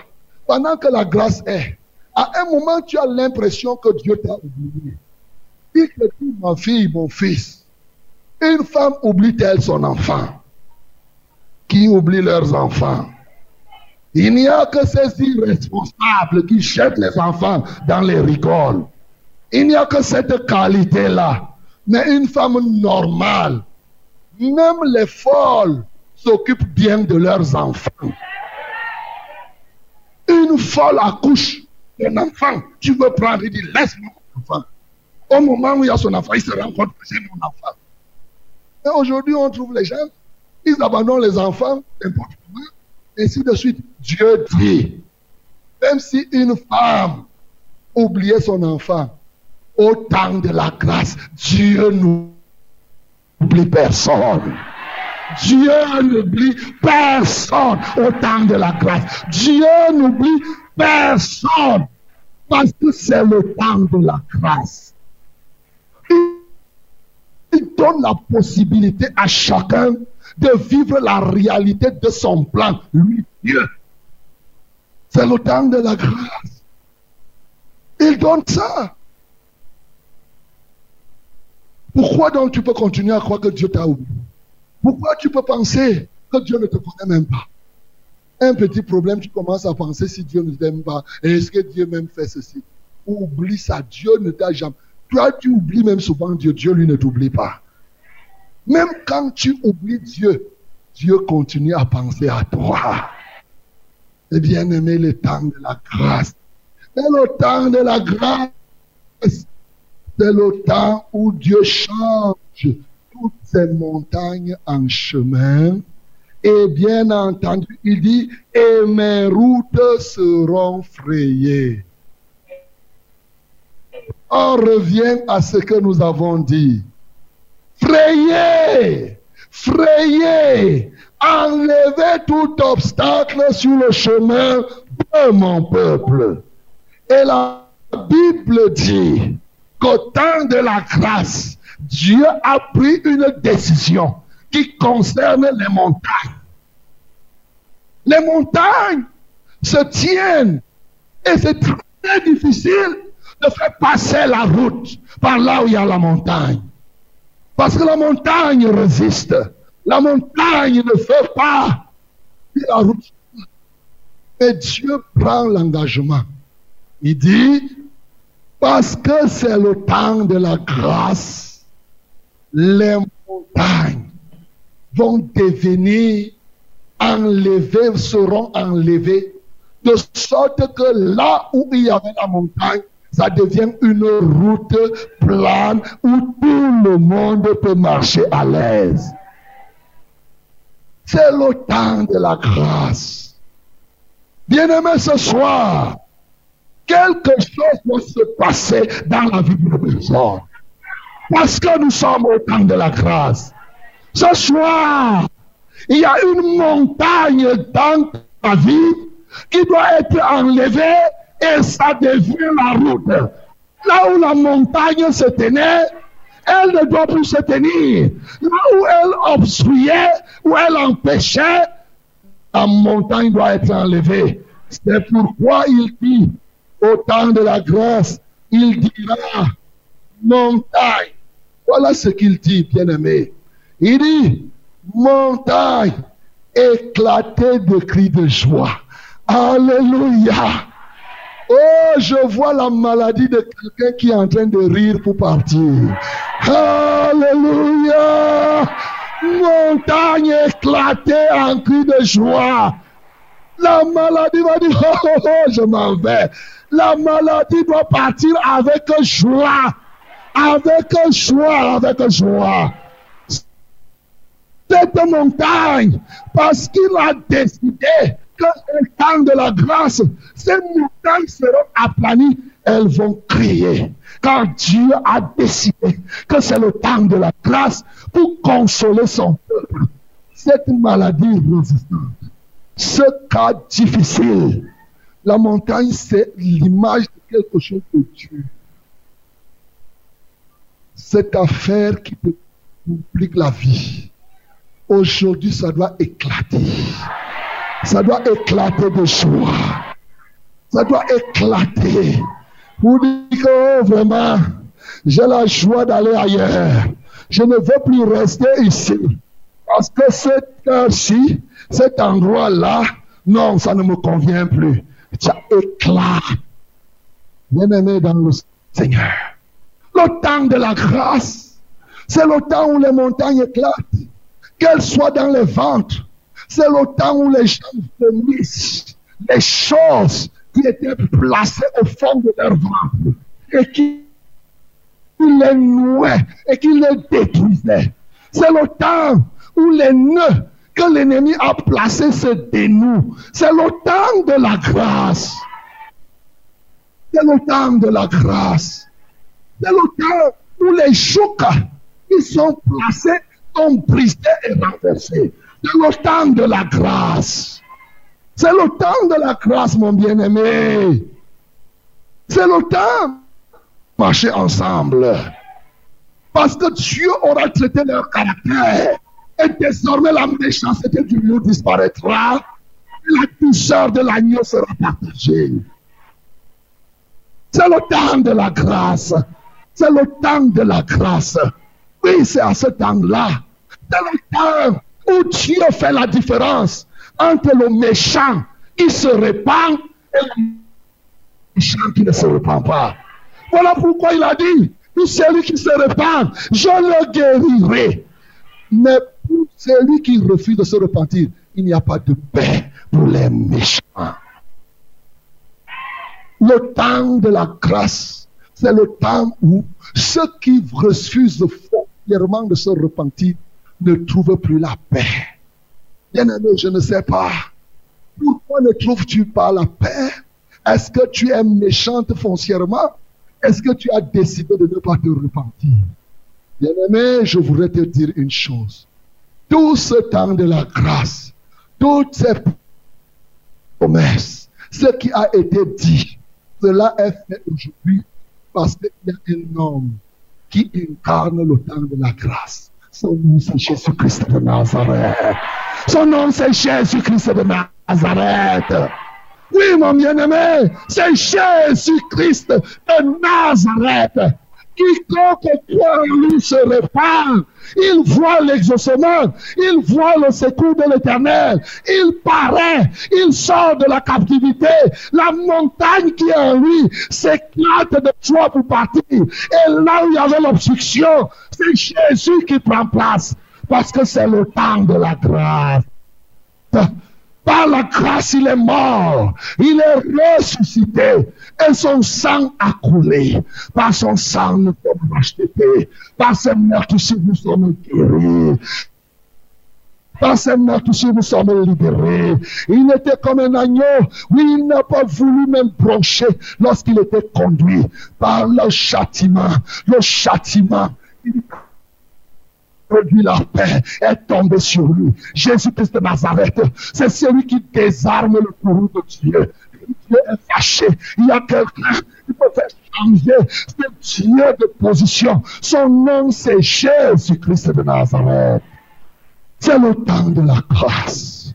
Pendant que la grâce est, à un moment, tu as l'impression que Dieu t'a oublié. Il te dit, ma fille, mon fils, une femme oublie-t-elle son enfant? Qui oublie leurs enfants il n'y a que ces irresponsables qui jettent les enfants dans les rigoles. Il n'y a que cette qualité-là. Mais une femme normale, même les folles s'occupent bien de leurs enfants. Une folle accouche d'un enfant. Tu veux prendre, il dit, laisse-moi mon enfant. Au moment où il y a son enfant, il se rend compte que c'est mon enfant. Et aujourd'hui, on trouve les gens, ils abandonnent les enfants n'importe comment ainsi de suite. Dieu dit, même si une femme oubliait son enfant, au temps de la grâce, Dieu n'oublie personne. Dieu n'oublie personne au temps de la grâce. Dieu n'oublie personne parce que c'est le temps de la grâce. Il donne la possibilité à chacun de vivre la réalité de son plan, lui, Dieu. C'est le temps de la grâce. Il donne ça. Pourquoi donc tu peux continuer à croire que Dieu t'a oublié? Pourquoi tu peux penser que Dieu ne te connaît même pas? Un petit problème, tu commences à penser si Dieu ne t'aime pas. Est-ce que Dieu même fait ceci? Oublie ça. Dieu ne t'a jamais. Toi, tu oublies même souvent Dieu. Dieu, lui, ne t'oublie pas. Même quand tu oublies Dieu, Dieu continue à penser à toi. Et bien aimé, le temps de la grâce. C'est le temps de la grâce. C'est le temps où Dieu change toutes ces montagnes en chemin. Et bien entendu, il dit, et mes routes seront frayées. On revient à ce que nous avons dit. Frayez, frayez, enlevez tout obstacle sur le chemin de mon peuple. Et la Bible dit qu'au temps de la grâce, Dieu a pris une décision qui concerne les montagnes. Les montagnes se tiennent et c'est très difficile ne fait passer la route par là où il y a la montagne. Parce que la montagne résiste. La montagne ne fait pas la route. Mais Dieu prend l'engagement. Il dit, parce que c'est le temps de la grâce, les montagnes vont devenir enlevées, seront enlevées, de sorte que là où il y avait la montagne, ça devient une route plane où tout le monde peut marcher à l'aise. C'est le temps de la grâce. Bien-aimé, ce soir, quelque chose doit se passer dans la vie de personne. Parce que nous sommes au temps de la grâce. Ce soir, il y a une montagne dans ta vie qui doit être enlevée et ça devient la route. Là où la montagne se tenait, elle ne doit plus se tenir. Là où elle obstruait, où elle empêchait, la montagne doit être enlevée. C'est pourquoi il dit, au temps de la grâce, il dira, montagne. Voilà ce qu'il dit, bien-aimé. Il dit, montagne, éclatée de cris de joie. Alléluia. Oh, je vois la maladie de quelqu'un qui est en train de rire pour partir. Alléluia. Montagne éclatée en cris de joie. La maladie va dire, oh, oh, oh, je m'en vais. La maladie doit partir avec joie. Avec joie, avec joie. Cette montagne, parce qu'il a décidé que le temps de la grâce, ces montagnes seront aplanies, elles vont crier. Car Dieu a décidé que c'est le temps de la grâce pour consoler son peuple. Cette maladie résistante, ce cas difficile, la montagne, c'est l'image de quelque chose de Dieu. Cette affaire qui te complique la vie, aujourd'hui, ça doit éclater. Ça doit éclater de joie. Ça doit éclater. Vous dites que oh, vraiment, j'ai la joie d'aller ailleurs. Je ne veux plus rester ici. Parce que cette heure-ci, cet endroit-là, non, ça ne me convient plus. Ça éclate. Bien-aimé dans le Seigneur. Le temps de la grâce, c'est le temps où les montagnes éclatent. Qu'elles soient dans les ventres, c'est le temps où les gens vomissent les choses qui étaient placées au fond de leur ventre et qui les nouaient et qui les détruisaient. C'est le temps où les nœuds que l'ennemi a placés se dénouent. C'est le temps de la grâce. C'est le temps de la grâce. C'est le temps où les chocs qui sont placés sont brisés et renversés. C'est le temps de la grâce. C'est le temps de la grâce, mon bien-aimé. C'est le temps de marcher ensemble. Parce que Dieu aura traité leur caractère. Et désormais, la méchanceté du lieu disparaîtra. Et la douceur de l'agneau sera partagée. C'est le temps de la grâce. C'est le temps de la grâce. Oui, c'est à ce temps-là. C'est le temps où Dieu fait la différence entre le méchant qui se répand et le méchant qui ne se répand pas. Voilà pourquoi il a dit, pour celui qui se répand, je le guérirai. Mais pour celui qui refuse de se repentir, il n'y a pas de paix pour les méchants. Le temps de la grâce, c'est le temps où ceux qui refusent foncièrement de se repentir ne trouve plus la paix. Bien-aimé, je ne sais pas. Pourquoi ne trouves-tu pas la paix? Est-ce que tu es méchante foncièrement? Est-ce que tu as décidé de ne pas te repentir? Bien-aimé, je voudrais te dire une chose. Tout ce temps de la grâce, toutes ces promesses, ce qui a été dit, cela est fait aujourd'hui parce qu'il y a un homme qui incarne le temps de la grâce. Son nom, c'est Jésus-Christ de Nazareth. Son nom, c'est Jésus-Christ de Nazareth. Oui, mon bien-aimé, c'est Jésus-Christ de Nazareth. Quiconque croit en lui se répand. Il voit l'exaucement, il voit le secours de l'éternel, il paraît, il sort de la captivité, la montagne qui est en lui s'éclate de joie pour partir. Et là où il y avait l'obstruction, c'est Jésus qui prend place, parce que c'est le temps de la grâce. Par la grâce, il est mort. Il est ressuscité. Et son sang a coulé. Par son sang, nous sommes rachetés. Par ses meurtres, nous sommes guéris. Par ses meurtres, nous sommes libérés. Il était comme un agneau. Oui, il n'a pas voulu même broncher lorsqu'il était conduit par le châtiment. Le châtiment. Produit la paix est tombé sur lui. Jésus-Christ de Nazareth, c'est celui qui désarme le courroux de Dieu. Dieu est fâché. Il y a quelqu'un qui peut faire changer ce Dieu de position. Son nom, c'est Jésus-Christ de Nazareth. C'est le temps de la grâce.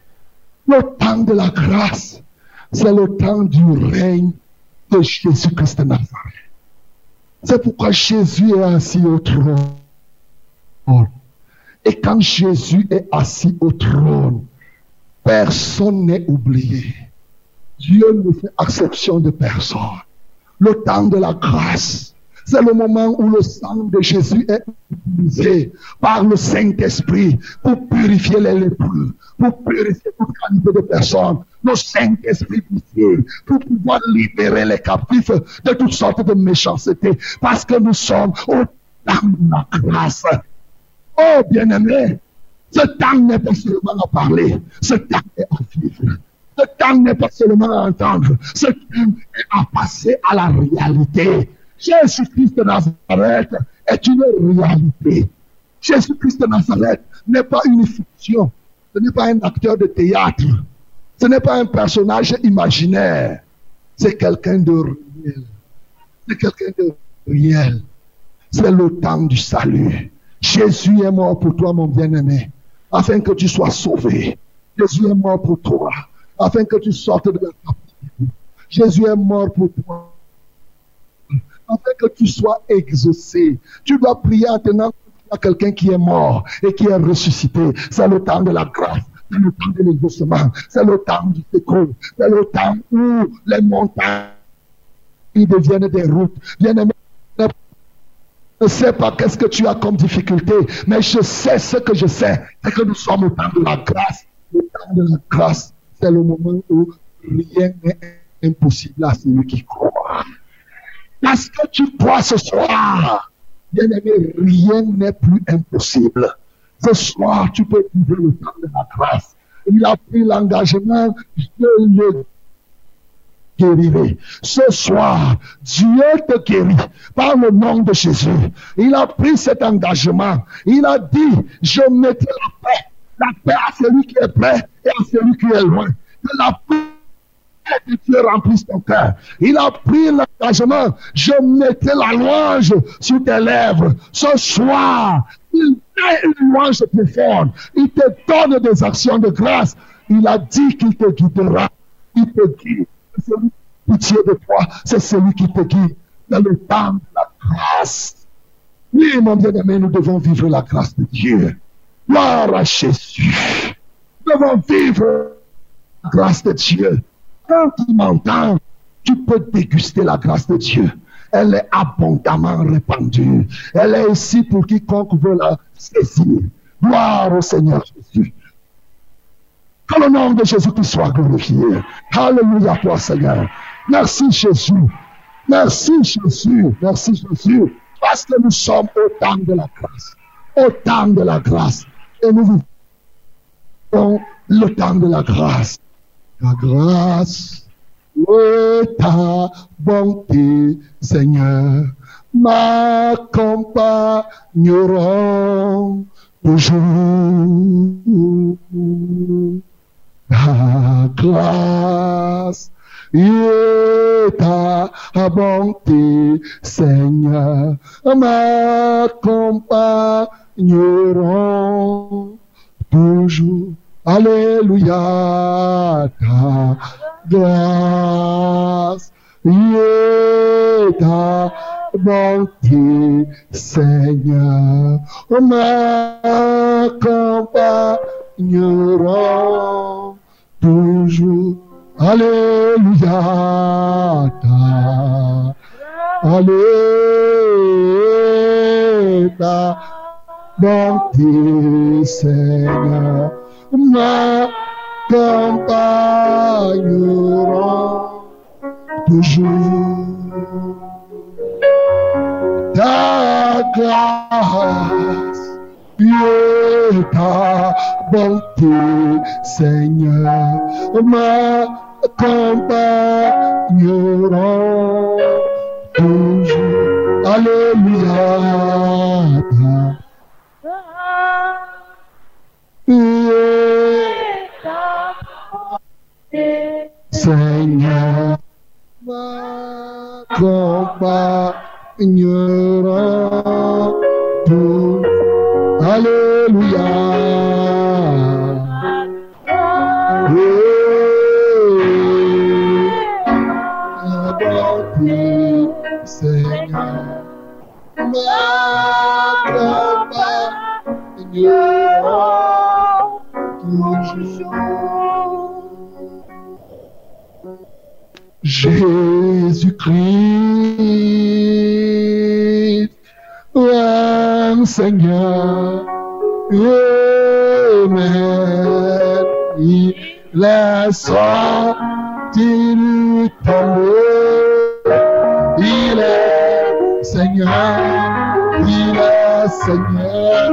Le temps de la grâce, c'est le temps du règne de Jésus-Christ de Nazareth. C'est pourquoi Jésus est assis au trône. Et quand Jésus est assis au trône, personne n'est oublié. Dieu ne fait exception de personne. Le temps de la grâce, c'est le moment où le sang de Jésus est utilisé par le Saint-Esprit pour purifier les lépreux, pour purifier toute qualité de personnes. Le Saint-Esprit pour pouvoir libérer les captifs de toutes sortes de méchanceté, parce que nous sommes au temps de la grâce. Oh, bien-aimé, ce temps n'est pas seulement à parler, ce temps est à vivre. Ce temps n'est pas seulement à entendre, ce temps est à passer à la réalité. Jésus-Christ de Nazareth est une réalité. Jésus-Christ de Nazareth n'est pas une fiction. Ce n'est pas un acteur de théâtre. Ce n'est pas un personnage imaginaire. C'est quelqu'un de réel. C'est quelqu'un de réel. C'est le temps du salut. Jésus est mort pour toi, mon bien-aimé, afin que tu sois sauvé. Jésus est mort pour toi, afin que tu sortes de la captivité. Jésus est mort pour toi, afin que tu sois exaucé. Tu dois prier maintenant à quelqu'un qui est mort et qui est ressuscité. C'est le temps de la grâce. C'est le temps de l'exaucement. C'est le temps du secours. C'est le temps où les montagnes deviennent des routes. Bien-aimé, je ne sais pas qu'est-ce que tu as comme difficulté, mais je sais ce que je sais, c'est que nous sommes au temps de la grâce. Le temps de la grâce, c'est le moment où rien n'est impossible à celui qui croit. Parce que tu crois ce soir, bien aimé, rien n'est plus impossible. Ce soir, tu peux vivre le temps de la grâce. Il a pris l'engagement, de le Ce soir, Dieu te guérit par le nom de Jésus. Il a pris cet engagement. Il a dit, je mettrai la paix. La paix à celui qui est prêt et à celui qui est loin. Que la paix de Dieu remplisse ton cœur. Il a pris l'engagement. Je mettrai la louange sur tes lèvres. Ce soir, il fait une louange profonde. Il te donne des actions de grâce. Il a dit qu'il te guidera. Il te guide celui pitié de toi, c'est celui qui te guide dans le temps de la grâce. Oui, mon bien-aimé, nous devons vivre la grâce de Dieu. Gloire à Jésus. Nous devons vivre la grâce de Dieu. Quand tu m'entends, tu peux déguster la grâce de Dieu. Elle est abondamment répandue. Elle est ici pour quiconque veut la saisir. Gloire au Seigneur Jésus. Que le nom de Jésus qui soit glorifié. Alléluia toi Seigneur. Merci Jésus. Merci Jésus. Merci Jésus. Parce que nous sommes au temps de la grâce. Au temps de la grâce. Et nous vivons le temps de la grâce. La grâce et ta bonté, Seigneur, m'accompagneront toujours. La grâce et ta bonté, Seigneur, m'accompagneront toujours. Alléluia, ta grâce et ta bonté, Seigneur, m'accompagneront toujours. Alléluia, Alléluia, bonté, Seigneur, m'accompagneront toujours. Ta grâce et ta bonté, Seigneur, m'accompagneront toujours. Alléluia. Et Seigneur, m'accompagnera. Alléluia. Seigneur. Jésus-Christ, Seigneur, Amen. Il est sorti du tombeau. Il est Seigneur, il est Seigneur.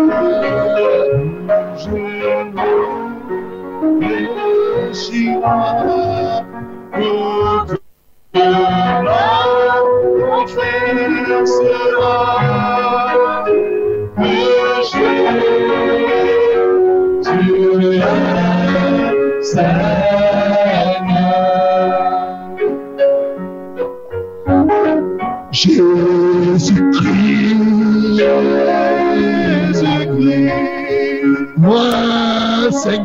Je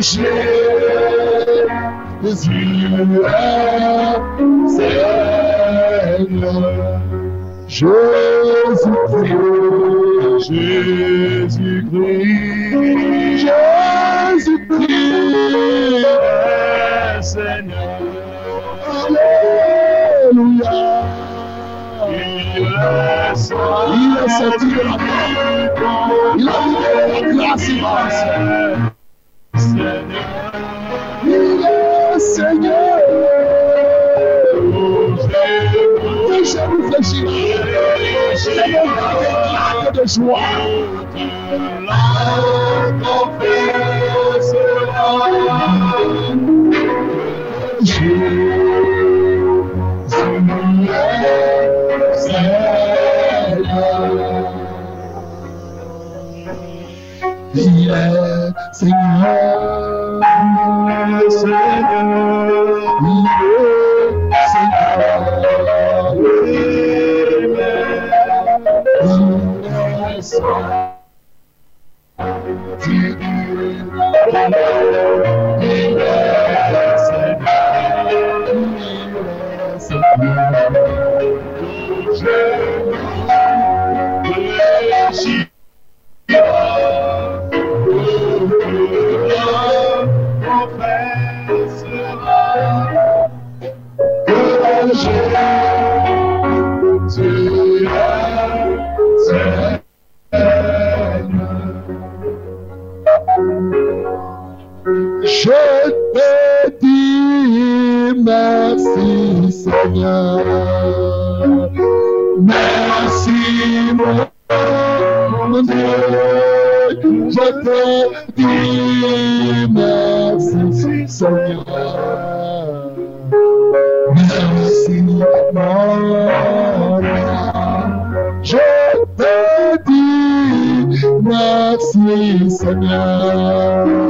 que Jésus est Seigneur. Jésus-Christ, Jésus-Christ, Jésus-Christ, est Seigneur. Alléluia. Il est sorti de la mort. Il a vu la grâce immense. Il est Seigneur. Que je réfléchirai. Seigneur, avec des claques de joie. Il est Seigneur. Il est Seigneur. Il est Seigneur. Il Seigneur. Merci, mon Dieu. Je te dis merci, Seigneur. Merci, mon Je te dis merci, Seigneur.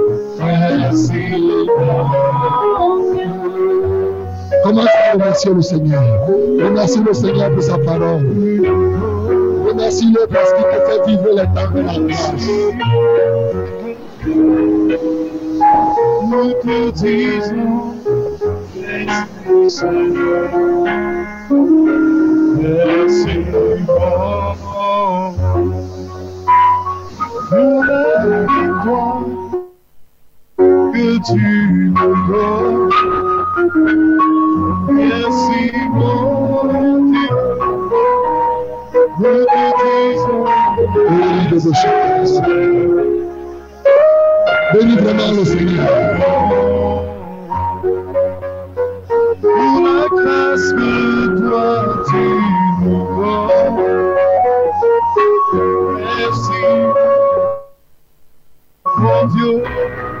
Commence à remercier le Seigneur? Remercie le Seigneur pour sa parole. Remercie-le parce qu'il te fait vivre les temps de la grâce. Nous te disons merci Seigneur. Merci. Nous Seigneur. pour la grâce que toi tu nous donnes. Merci, mon Dieu, nous te disons merci, Seigneur. Merci, Aïe,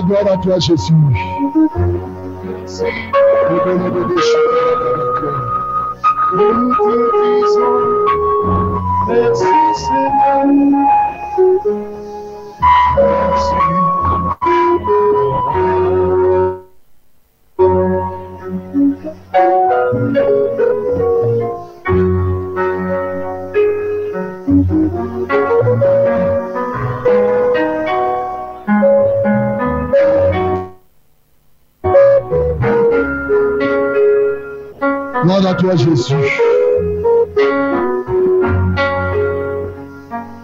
Seigneur. Gloire à toi, gloire à toi, Jésus. merci, Nous donnons de déchets. nous te disons merci, Seigneur. Jésus.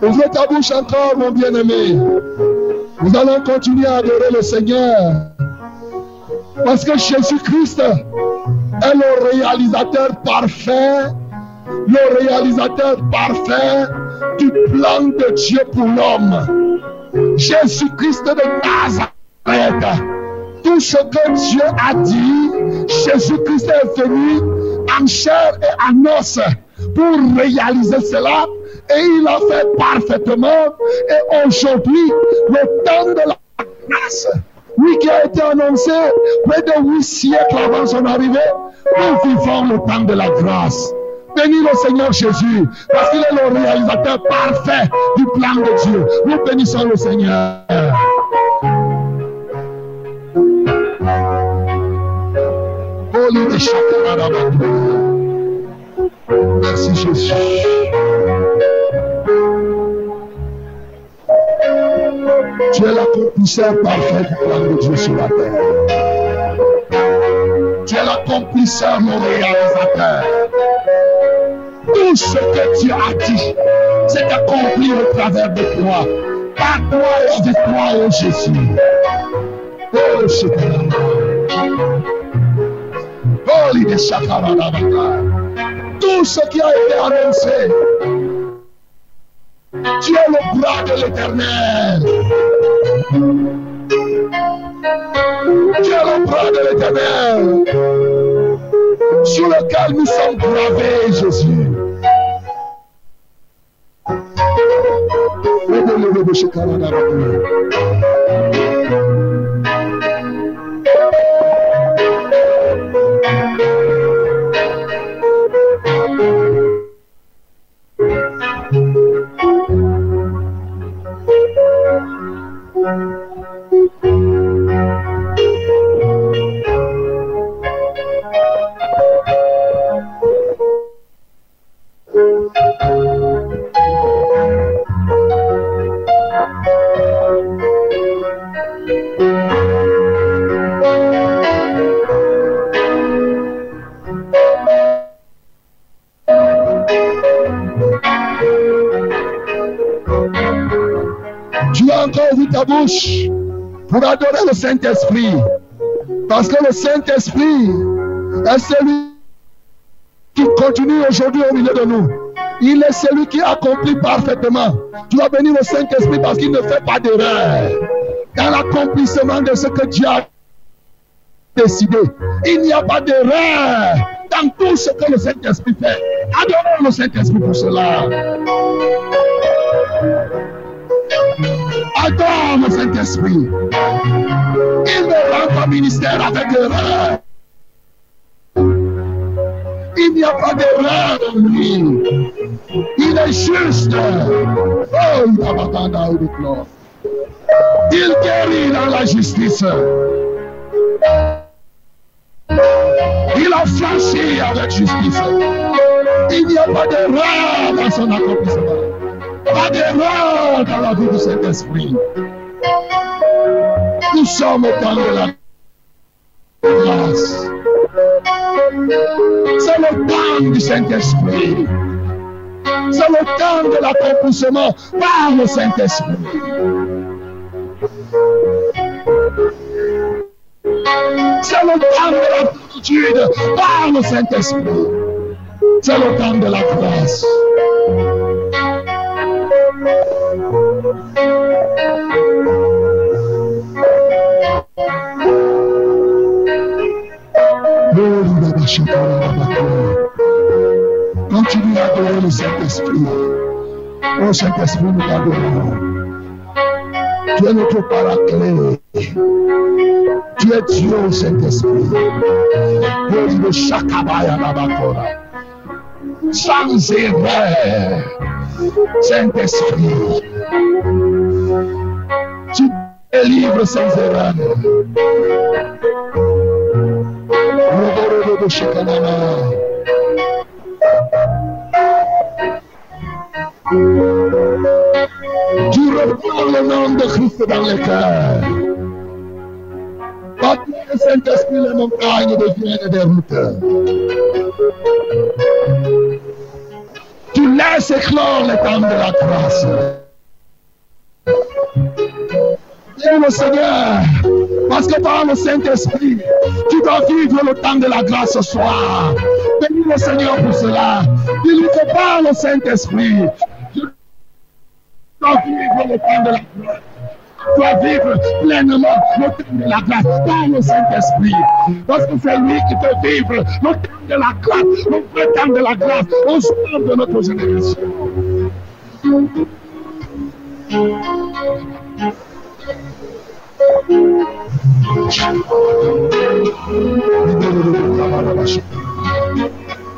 Ouvre ta bouche encore, mon bien-aimé. Nous allons continuer à adorer le Seigneur. Parce que Jésus-Christ est le réalisateur parfait, le réalisateur parfait du plan de Dieu pour l'homme. Jésus-Christ de Nazareth. Tout ce que Dieu a dit, Jésus-Christ est venu en chair et en os pour réaliser cela. Et il a fait parfaitement. Et aujourd'hui, le temps de la grâce, oui, qui a été annoncé près de huit siècles avant son arrivée, nous vivons le temps de la grâce. Bénis le Seigneur Jésus, parce qu'il est le réalisateur parfait du plan de Dieu. Nous bénissons le Seigneur. nom Jésus. Tu es l'accomplisseur parfait du plan de Dieu sur la terre. Tu es l'accomplisseur, mon réalisateur. Tout ce que tu as dit s'est accompli au travers de toi. Par toi et avec toi, oh Jésus. Oh, Shekara. Oh, l'idée Shakara tout ce qui a été annoncé. Tu es le bras de l'éternel. Tu es le bras de l'éternel sur lequel nous sommes gravés, Jésus. Levez-le, Bouche pour adorer le Saint-Esprit. Parce que le Saint-Esprit est celui qui continue aujourd'hui au milieu de nous. Il est celui qui accomplit parfaitement. Tu vas bénir le Saint-Esprit parce qu'il ne fait pas d'erreur. Dans l'accomplissement de ce que Dieu a décidé, il n'y a pas d'erreur dans tout ce que le Saint-Esprit fait. Adorons le Saint-Esprit pour cela. Saint-Esprit. Il ne rend ministère avec erreur. Il n'y a pas d'erreur en lui. Il est juste. Oh, il m'attendre au déclare. Il guérit dans la justice. Il a franchi avec justice. Il n'y a pas d'erreur dans son accomplissement. Pas d'erreur dans la vie du Saint-Esprit. Nous sommes au temps de la grâce. C'est le temps du Saint-Esprit. C'est le temps de l'accomplissement par le Saint-Esprit. C'est le temps de la plénitude par le Saint-Esprit. C'est le temps de la grâce. Continue à adorer le Saint-Esprit. Oh Saint-Esprit, nous t'adorons. Tu es notre paraclet. Tu es Dieu, Saint-Esprit. Gloire de Shakabaya Nabakora. Sans erreur, Saint-Esprit. Tu délivres sans erreur. Gloire de Shakanana. Tu reprends le nom de Christ dans les cœurs. Par le Saint-Esprit, les montagnes deviennent des routes. Tu laisses éclore le temps de la grâce. Viens le Seigneur, parce que par le Saint-Esprit, tu dois vivre le temps de la grâce ce soir. Bénis le Seigneur pour cela. Il faut par le Saint-Esprit. Tu dois vivre le temps de la grâce. Tu dois vivre pleinement le temps de la grâce par le Saint-Esprit. Parce que c'est lui qui peut vivre le temps de la grâce, le vrai temps de la grâce au sein de notre génération.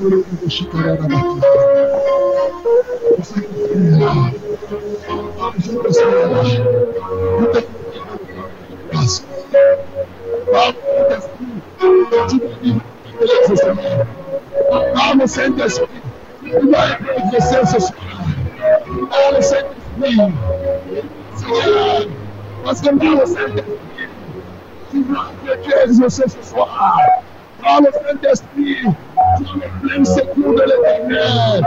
le Saint-Esprit est là. Jésus-Christ. Le Saint-Esprit. Par le Saint-Esprit, tu dois être exaucé ce soir. Par le Saint-Esprit, Seigneur, parce que par le Saint-Esprit, tu dois être exaucé ce soir. Par le Saint-Esprit, as le plein secours de l'éternel.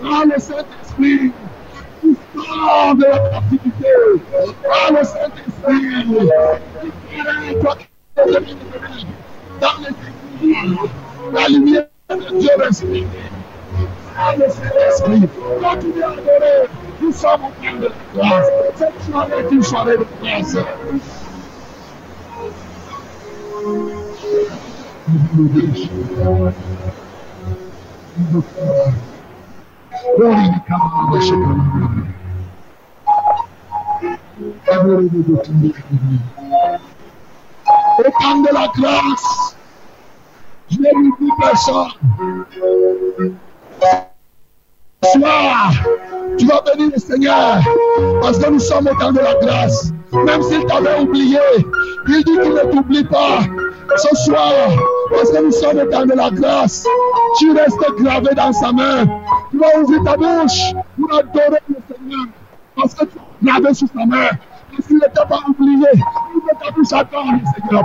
Par le Saint-Esprit, tu sors de la captivité. Par le Saint-Esprit, toi qui le dans les ténèbres, la lumière de Dieu respire. Par le Saint-Esprit, continue à adorer. Nous sommes au temps de la grâce. Cette soirée est une soirée de grâce. Au temps de la grâce, je n'ai vu personne. Soir, tu vas bénir le Seigneur parce que nous sommes au temps de la grâce. même s'il t'avait oublié. Il dit qu'il ne t'oublie pas. Ce soir, parce que nous sommes au temps de la grâce, tu restes gravé dans sa main. Tu vas ouvrir ta bouche pour adorer le Seigneur. Parce que tu es gravé sous sa main. Parce qu'il ne t'a pas oublié. Ouvre ta bouche, attends le Seigneur.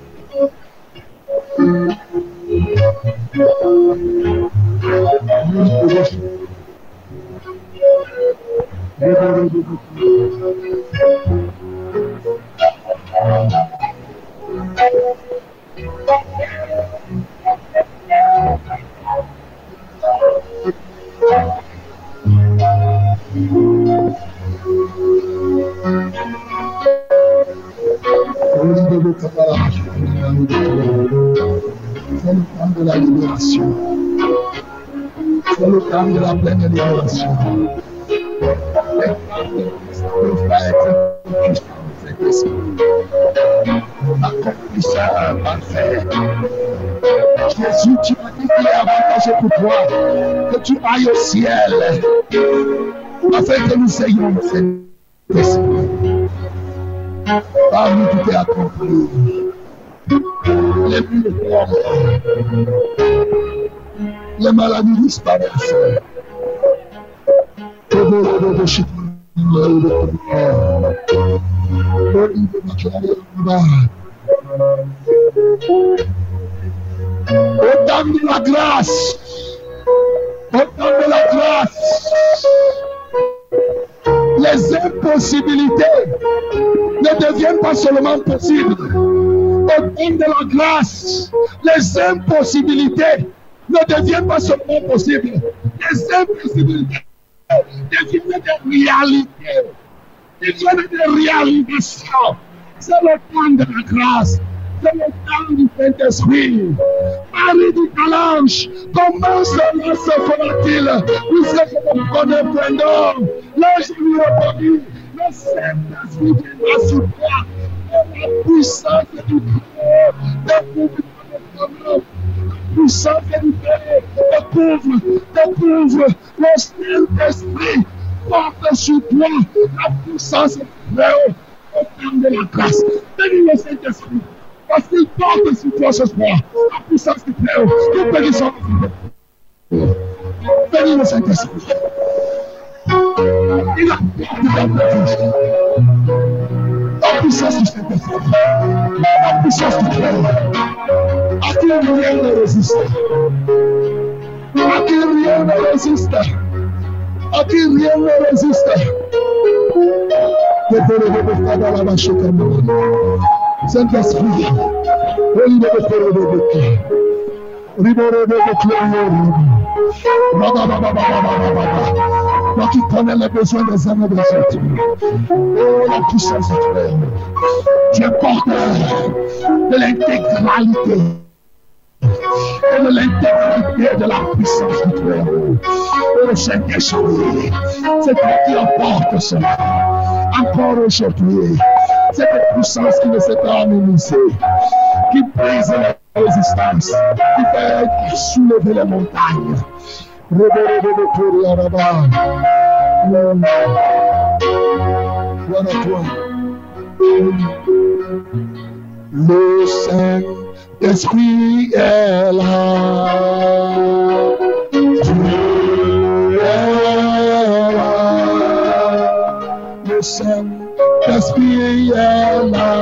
adore-le. C'est De la pleine libération. Le frère de esprit. Accomplisseur parfait. Jésus, tu m'as dit qu'il est avantageux pour toi que tu ailles au ciel afin que nous ayons cet esprit. Parmi tout est accompli. Les murs tombent. Les maladies disparaissent. Au temps de la grâce, au temps de la grâce, les impossibilités ne deviennent pas seulement possibles. Au temps de la grâce, les impossibilités ne deviennent pas seulement possibles. Les impossibilités deviennent des réalités. Deviennent des réalisations. C'est le temps de la grâce. C'est le temps du Saint-Esprit. Marie du Calange, comment cela se fera-t-il? Puisque je ne connais point d'homme L'ange lui répondit, le Saint-Esprit viendra sur toi et la puissance du Créateur découvrira le homme. La puissance du Créateur découvre, découvre le Saint-Esprit porte sur toi la puissance Créateur au temps de la grâce. Bénis le Saint-Esprit. Parce qu'il porte sur toi ce soir la puissance du Père. Nous bénissons Bénis le Saint-Esprit. Il apporte dans ta vie. La puissance du Saint-Esprit. La puissance du Père. À qui rien ne résiste. À qui rien ne résiste. À qui rien ne résiste. Saint-Esprit, toi qui connais les besoins des hommes et des autres. Oh, la puissance du Père. Tu es porteur de l'intégralité et de l'intégrité de la puissance du Père. Oh, Saint-Esprit, c'est toi qui emporte cela. Encore aujourd'hui, cette puissance qui ne s'est pas qui brise la résistance, qui fait soulever les montagnes. Voilà toi. Le Saint-Esprit est là. Dieu est là.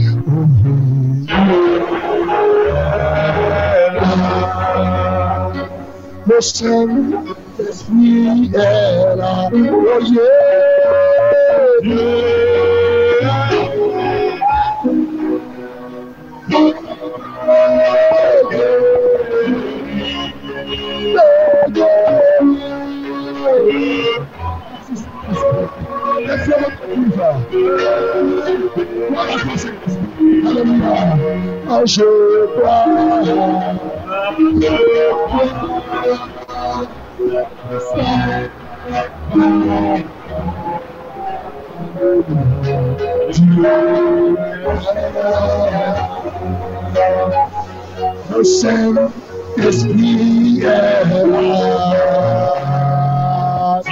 Oh Alléluia. Ah, je crois. Le Saint-Esprit est là. L'Esprit est là.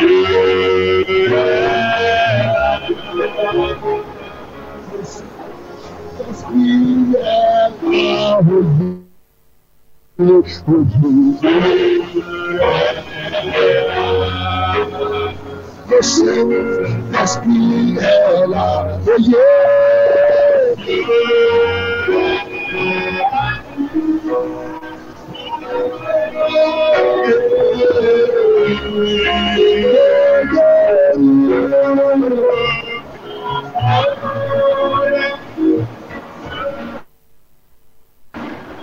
Oh, oh, oh. Le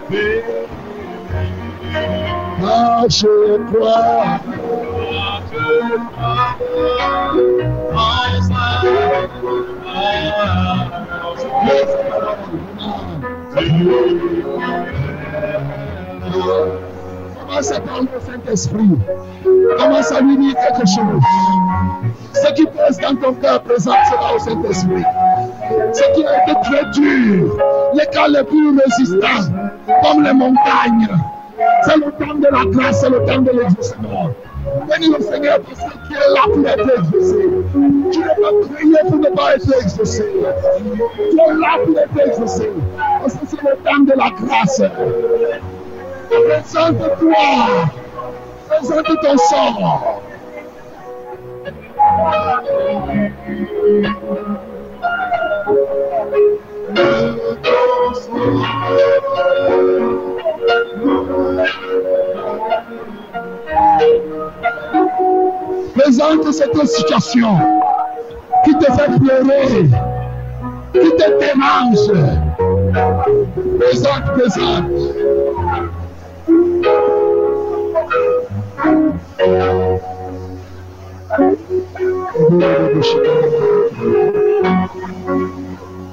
Oh, Ah, je crois. Commence à parler au Saint-Esprit. Commence à lui dire quelque chose. Ce qui pèse dans ton cœur présent sera au Saint-Esprit. Ce qui a été très dur, les cas plus résistants, comme les montagnes. C'est le temps de la grâce, c'est le temps de l'exaucement. Bénis le Seigneur parce que tu es là pour être exaucé. Tu n'es pas prié pour ne pas être exaucé. Tu es là pour être exaucé. Parce que c'est le temps de la grâce. Présente-toi. Présente ton sort. Présente cette situation qui te fait pleurer, qui te dérange. Présente, présente.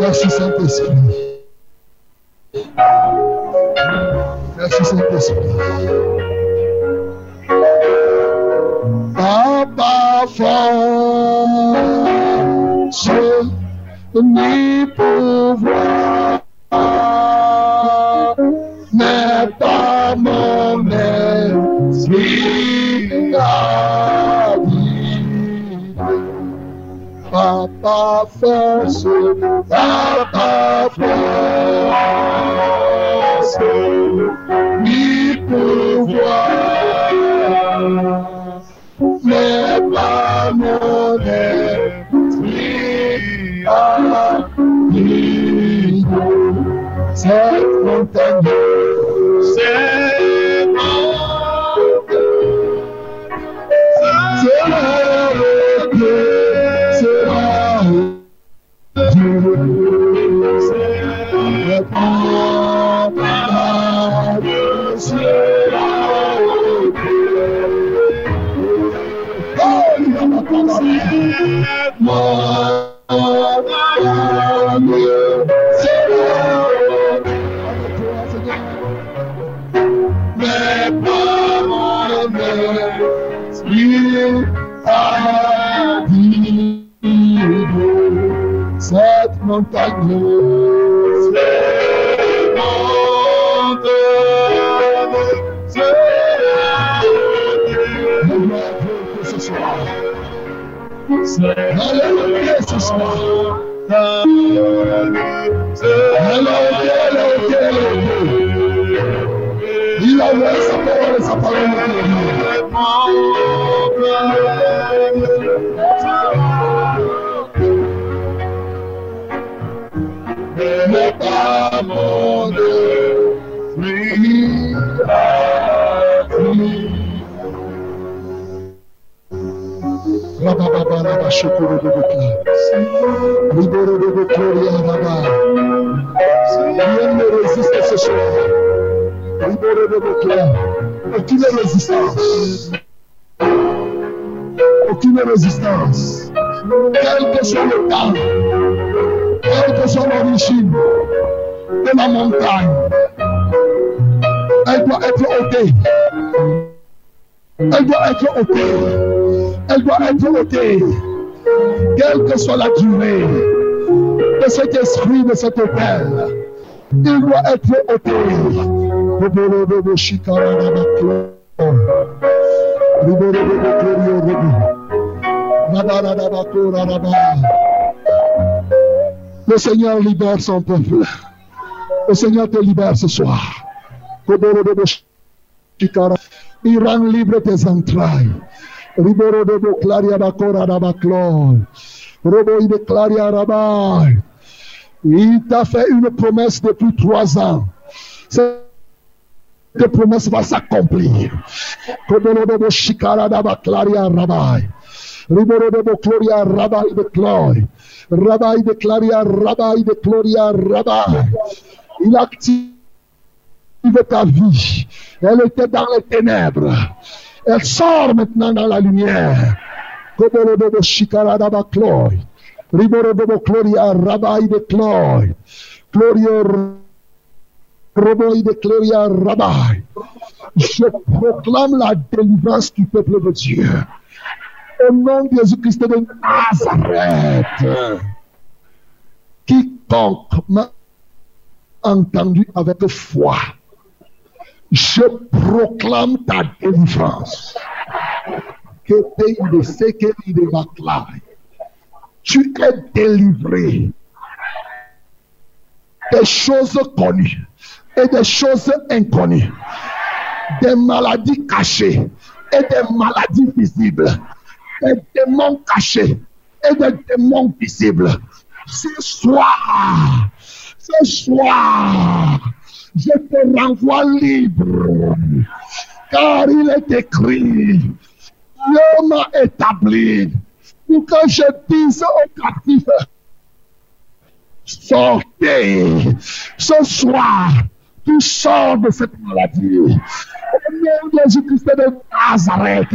Merci Saint-Esprit. Merci Saint-Esprit. Papa force ni pouvoir n'est pas mon esprit à vivre. Papa force, papa ni pouvoir, mais pas mon. Cette montagne, Dieu. Cette montagne. Alléluia mon esprit a dit. Rabababa, rabashokoro de Bokla. Libero de Bokloria, Rabba. Rien ne résiste ce soir. Libéré de Bokla. Aucune résistance. Aucune résistance. Quel que soit le temps, quelle que soit l'origine de la montagne, elle doit être ôtée. Elle doit être ôtée. Elle doit être ôtée. Quelle que soit la durée de cet esprit, de cet hôtel, il doit être ôté. Le Seigneur libère son peuple. Le Seigneur te libère ce soir. Il rend libre tes entrailles. De claria, Bakora, Rabaklo. Robo, Rabat. Il t'a fait une promesse depuis trois ans. Cette promesse va s'accomplir. Riborodobo gloria rabai de glory. Rabai de claria rabai de gloria rabai. Il active ta vie. Elle était dans les ténèbres. Elle sort maintenant dans la lumière. Riborodobo gloria rabai de glory. Gloria Roboï de Cléria Rabai. Je proclame la délivrance du peuple de Dieu. Au nom de Jésus-Christ de Nazareth. Quiconque m'a entendu avec foi, je proclame ta délivrance. Que de. Tu es délivré des choses connues et des choses inconnues, des maladies cachées et des maladies visibles, des démons cachés et des démons visibles. Ce soir, ce soir, je te renvoie libre, car il est écrit, Dieu m'a établi pour que je dise aux captifs, sortez ce soir tu sors de cette maladie. Au nom de Jésus-Christ de Nazareth,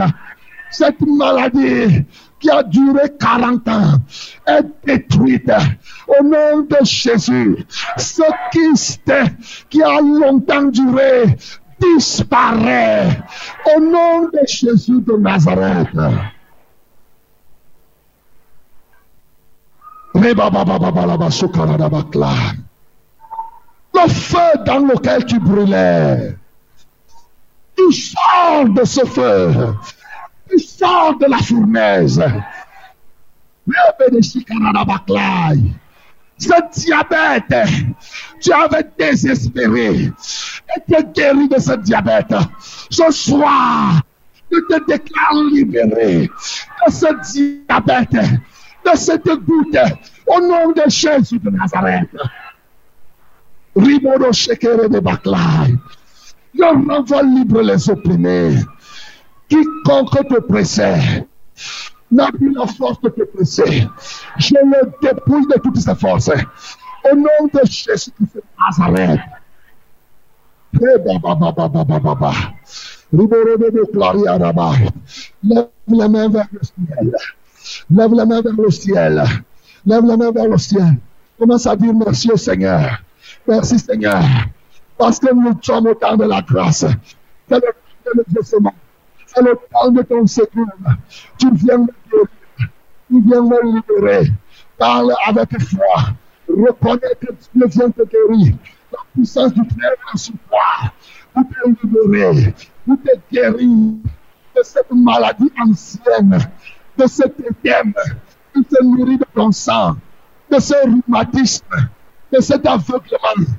cette maladie qui a duré 40 ans est détruite. Au nom de Jésus, ce kyste qui a longtemps duré disparaît. Au nom de Jésus de Nazareth. Le feu dans lequel tu brûlais. Tu sors de ce feu. Tu sors de la fournaise. Ce diabète, tu avais désespéré. et te guérit de ce diabète. Ce soir, je te déclare libéré de ce diabète, de cette goutte, au nom de Jésus de Nazareth. Ribodo Shekere de Baklai. Je renvoie libre les opprimés. Quiconque te pressait n'a plus la force de te presser. Je le dépouille de toutes ses forces. Au nom de Jésus Christ de Nazareth. Lève les mains vers le ciel. Lève les mains vers le ciel. Lève les mains vers le ciel. Commence à dire merci au Seigneur. Merci Seigneur. Parce que nous sommes au temps de la grâce. C'est le temps de. C'est le temps de ton secours. Tu viens me guérir. Tu viens me libérer. Parle avec foi. Reconnais que Dieu vient te guérir. La puissance du Père est sur toi. Pour te libérer. Pour te guérir de cette maladie ancienne. De cet édème. Qui se nourrit de ton sang. De ce rhumatisme. De cet aveuglement.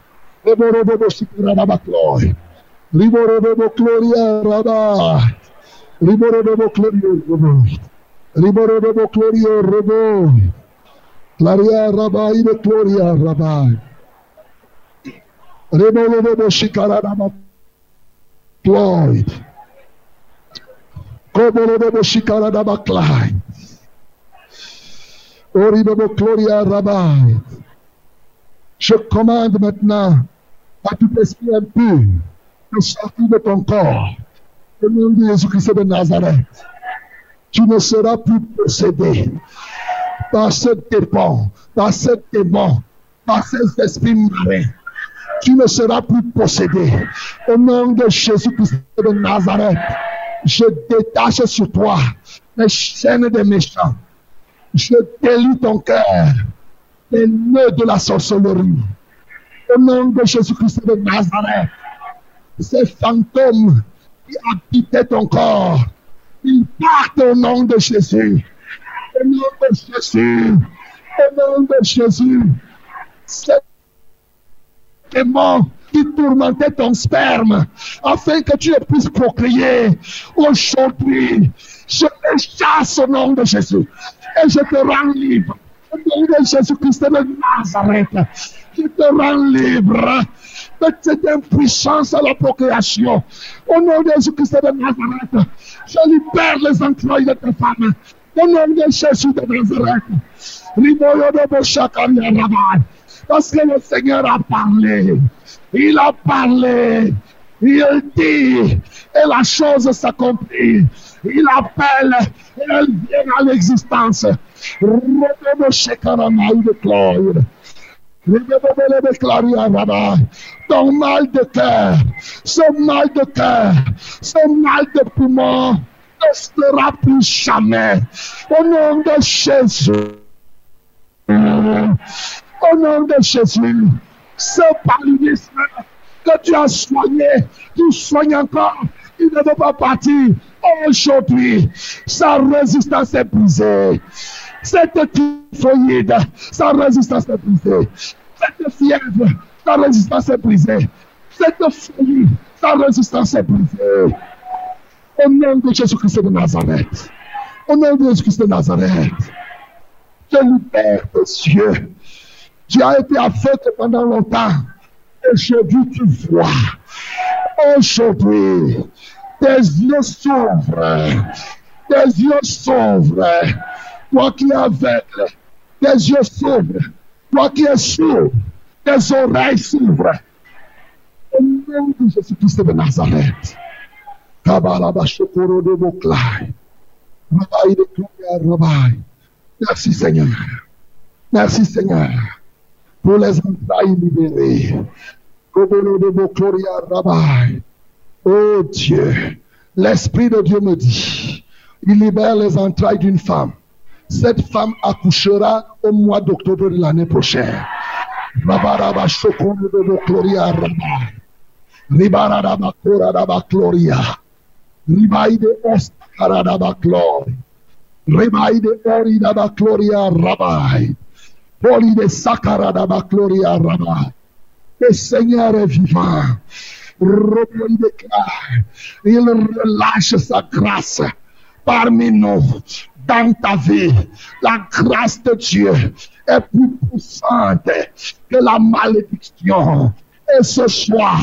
Riborobebo Shikirabakloy. Riborobebo Gloria. Riborobebo Gloria Robo. Riborobebo Gloria Robo. Claria Rabba de Gloria Rabba. Riborobebo Shikarabakloy. Koborobebo Shikarabakloy. Oribebo Gloria Rabba. Je commande maintenant à tout esprit impur de sortir de ton corps. Au nom de Jésus-Christ de Nazareth, tu ne seras plus possédé par ce démon, par ce démon, par ces esprits marins. Tu ne seras plus possédé. Au nom de Jésus-Christ de Nazareth, je détache sur toi les chaînes des méchants. Je délie ton cœur les nœuds de la sorcellerie. Au nom de Jésus-Christ de Nazareth, ces fantômes qui habitaient ton corps, ils partent au nom de Jésus. Au nom de Jésus. Au nom de Jésus. Ces démons qui tourmentaient ton sperme afin que tu ne puisses procréer. Aujourd'hui, je les chasse au nom de Jésus et je te rends libre. Au nom de Jésus-Christ de Nazareth, je te rends libre de cette impuissance à la procréation. Au nom de Jésus-Christ de Nazareth, je libère les entrailles de ta femme. Au nom de Jésus de Nazareth, de. Parce que le Seigneur a parlé. Il a parlé. Il dit, et la chose s'accomplit. Il appelle et elle vient à l'existence. Ton mal de cœur, ce mal de cœur, ce mal de poumon ne sera plus jamais. Au nom de Jésus. Au nom de Jésus. Ce paludisme que tu as soigné, tu soignes encore. Il ne veut pas partir. Aujourd'hui, sa résistance est brisée. Cette typhoïde, sa résistance est brisée. Cette fièvre, sa résistance est brisée. Cette folie, sa résistance est brisée. Au nom de Jésus-Christ de Nazareth. Au nom de Jésus-Christ de Nazareth. Je libère tes yeux. Tu as été aveugle pendant longtemps. Aujourd'hui, tu vois. Aujourd'hui, tes yeux s'ouvrent. Tes yeux s'ouvrent. Toi qui es aveugle, tes yeux s'ouvrent. Toi qui es sourd, tes oreilles s'ouvrent. Au nom de Jésus-Christ de Nazareth. Merci Seigneur. Merci Seigneur pour les entrailles libérées. Oh Dieu, l'Esprit de Dieu me dit, il libère les entrailles d'une femme. Cette femme accouchera au mois d'octobre de l'année prochaine. Le Seigneur est vivant. Il relâche sa grâce parmi nous, dans ta vie. La grâce de Dieu est plus puissante que la malédiction. Et ce soir,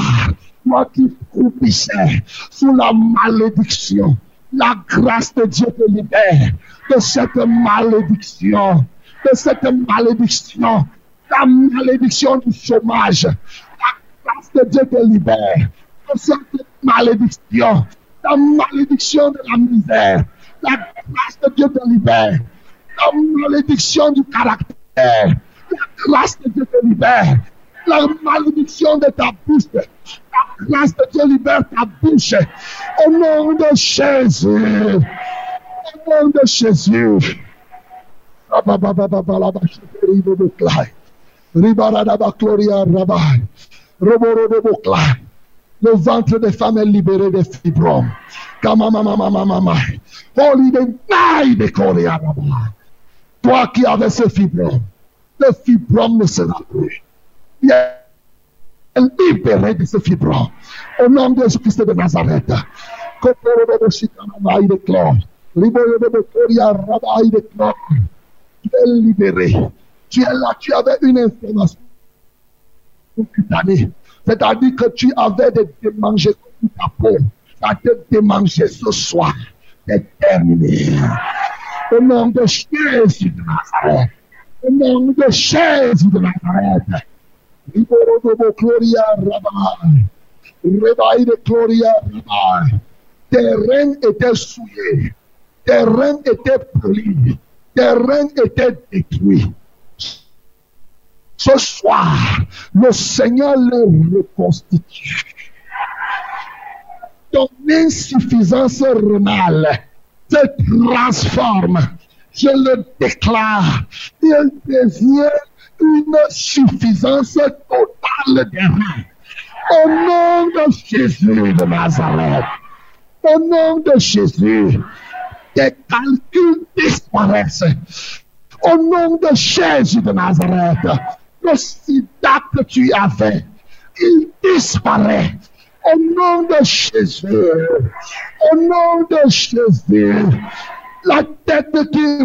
toi qui croupissais sous la malédiction, la grâce de Dieu te libère de cette malédiction, de cette malédiction, la malédiction du chômage. La grâce de Dieu te libère de cette malédiction, la malédiction de la misère. La grâce de Dieu te libère. La malédiction du caractère. La grâce de Dieu te libère. La malédiction de ta bouche. La grâce de Dieu libère ta bouche. Au nom de Jésus. Au nom de Jésus. Le ventre des femmes est libéré des fibromes. Toi qui avais ce fibrome, le fibrome ne sera plus. Est libéré de ce fibrome. Au nom de Jésus-Christ de Nazareth. Tu es libéré. Tu es là, tu avais une information cutanée. C'est-à-dire que tu avais des démangeaisons sur ta peau. Ça te démanger ce soir. Terminé. Au nom de Jésus de Nazareth. Au nom de Jésus de Nazareth. Libero de Gloria Rabbi. Réveil de Gloria Rabbi. Tes reins étaient souillés. Tes reins étaient polis. Tes reins étaient détruits. Ce soir, le Seigneur les reconstitue. Ton insuffisance rénale se transforme. Je le déclare. Il devient une suffisance totale des reins. Au nom de Jésus de Nazareth. Au nom de Jésus, tes calculs disparaissent. Au nom de Jésus de Nazareth, le sida que tu avais, il disparaît. Au nom de Jésus, au nom de Jésus, la tête qui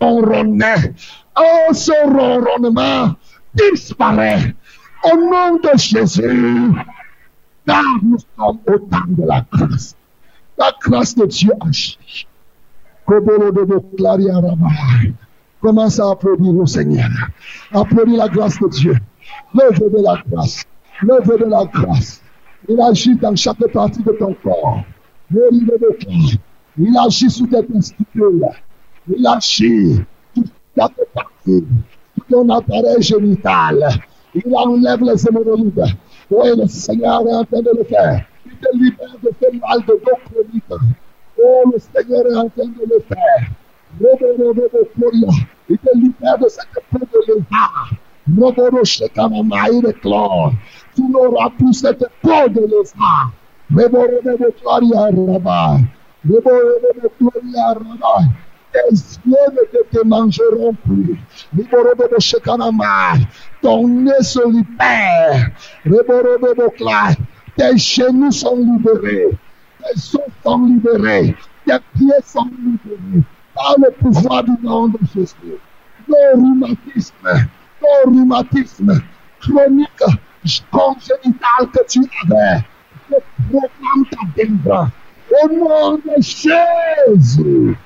ronronnait, oh, ce ronronnement disparaît. Au nom de Jésus, car nous sommes au temps de la grâce. La grâce de Dieu agit. Commence à applaudir le Seigneur. Applaudis la grâce de Dieu. De la grâce. L'œuvre de la grâce. Il agit dans chaque partie de ton corps. Il agit sous tes testicules. Il agit sur chaque partie. Tout ton appareil génital. Il enlève les hémorroïdes. Oui, le Seigneur est en train de le faire. Il te libère de ce mal de dos chronique. Oh, le Seigneur est en train de le faire. Il te libère de cette peau de lézard. De chlore. Tu n'auras plus cette peau de lézard. Reboro Gloria Rabbi. Reboro Gloria Rabbi. Tes yeux ne te démangeront plus. Reboro Shekamamaï. Ton nez se libère. Reboro Gloria. Tes genoux sont libérés. Tes os sont libérés. Tes pieds sont libérés. Par le pouvoir du nom de Jésus. Le rhumatisme, le rhumatisme chronique, congénital que tu avais, je proclame ta délivrance. Au nom de Jésus.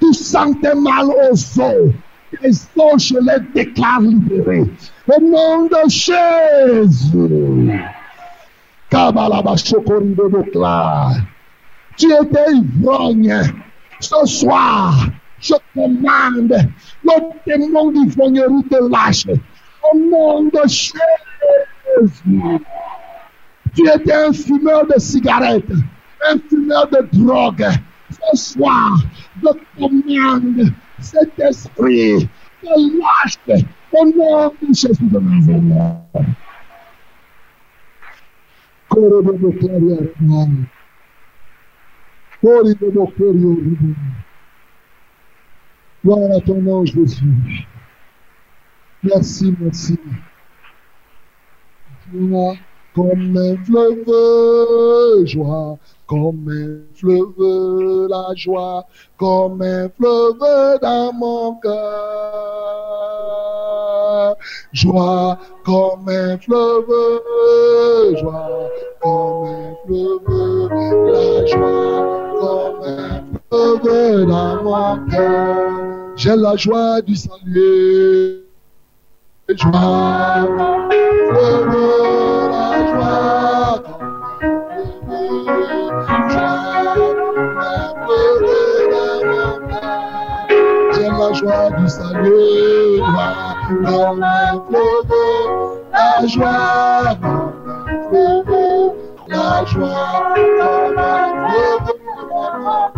Tu sentais mal aux os. Les os, je les déclare libérés. Au nom de Jésus. Tu étais ivrogne. Ce soir, je commande le démon d'ivrognerie te lâche. Au nom de Jésus. Tu étais un fumeur de cigarettes, un fumeur de drogue. Ce soir, je commande cet esprit de lâche au nom de Jésus de Nazareth. Gloire à ton nom, Jésus. Merci, merci. joie, comme un fleuve, joie, comme un fleuve, la joie, comme un fleuve dans mon cœur. Joie, comme un fleuve, joie, comme un fleuve, la joie, comme un fleuve dans mon cœur. J'ai la joie du salut. Joie, la joie, j'ai la joie du salut, la joie, la joie, un fleuve, la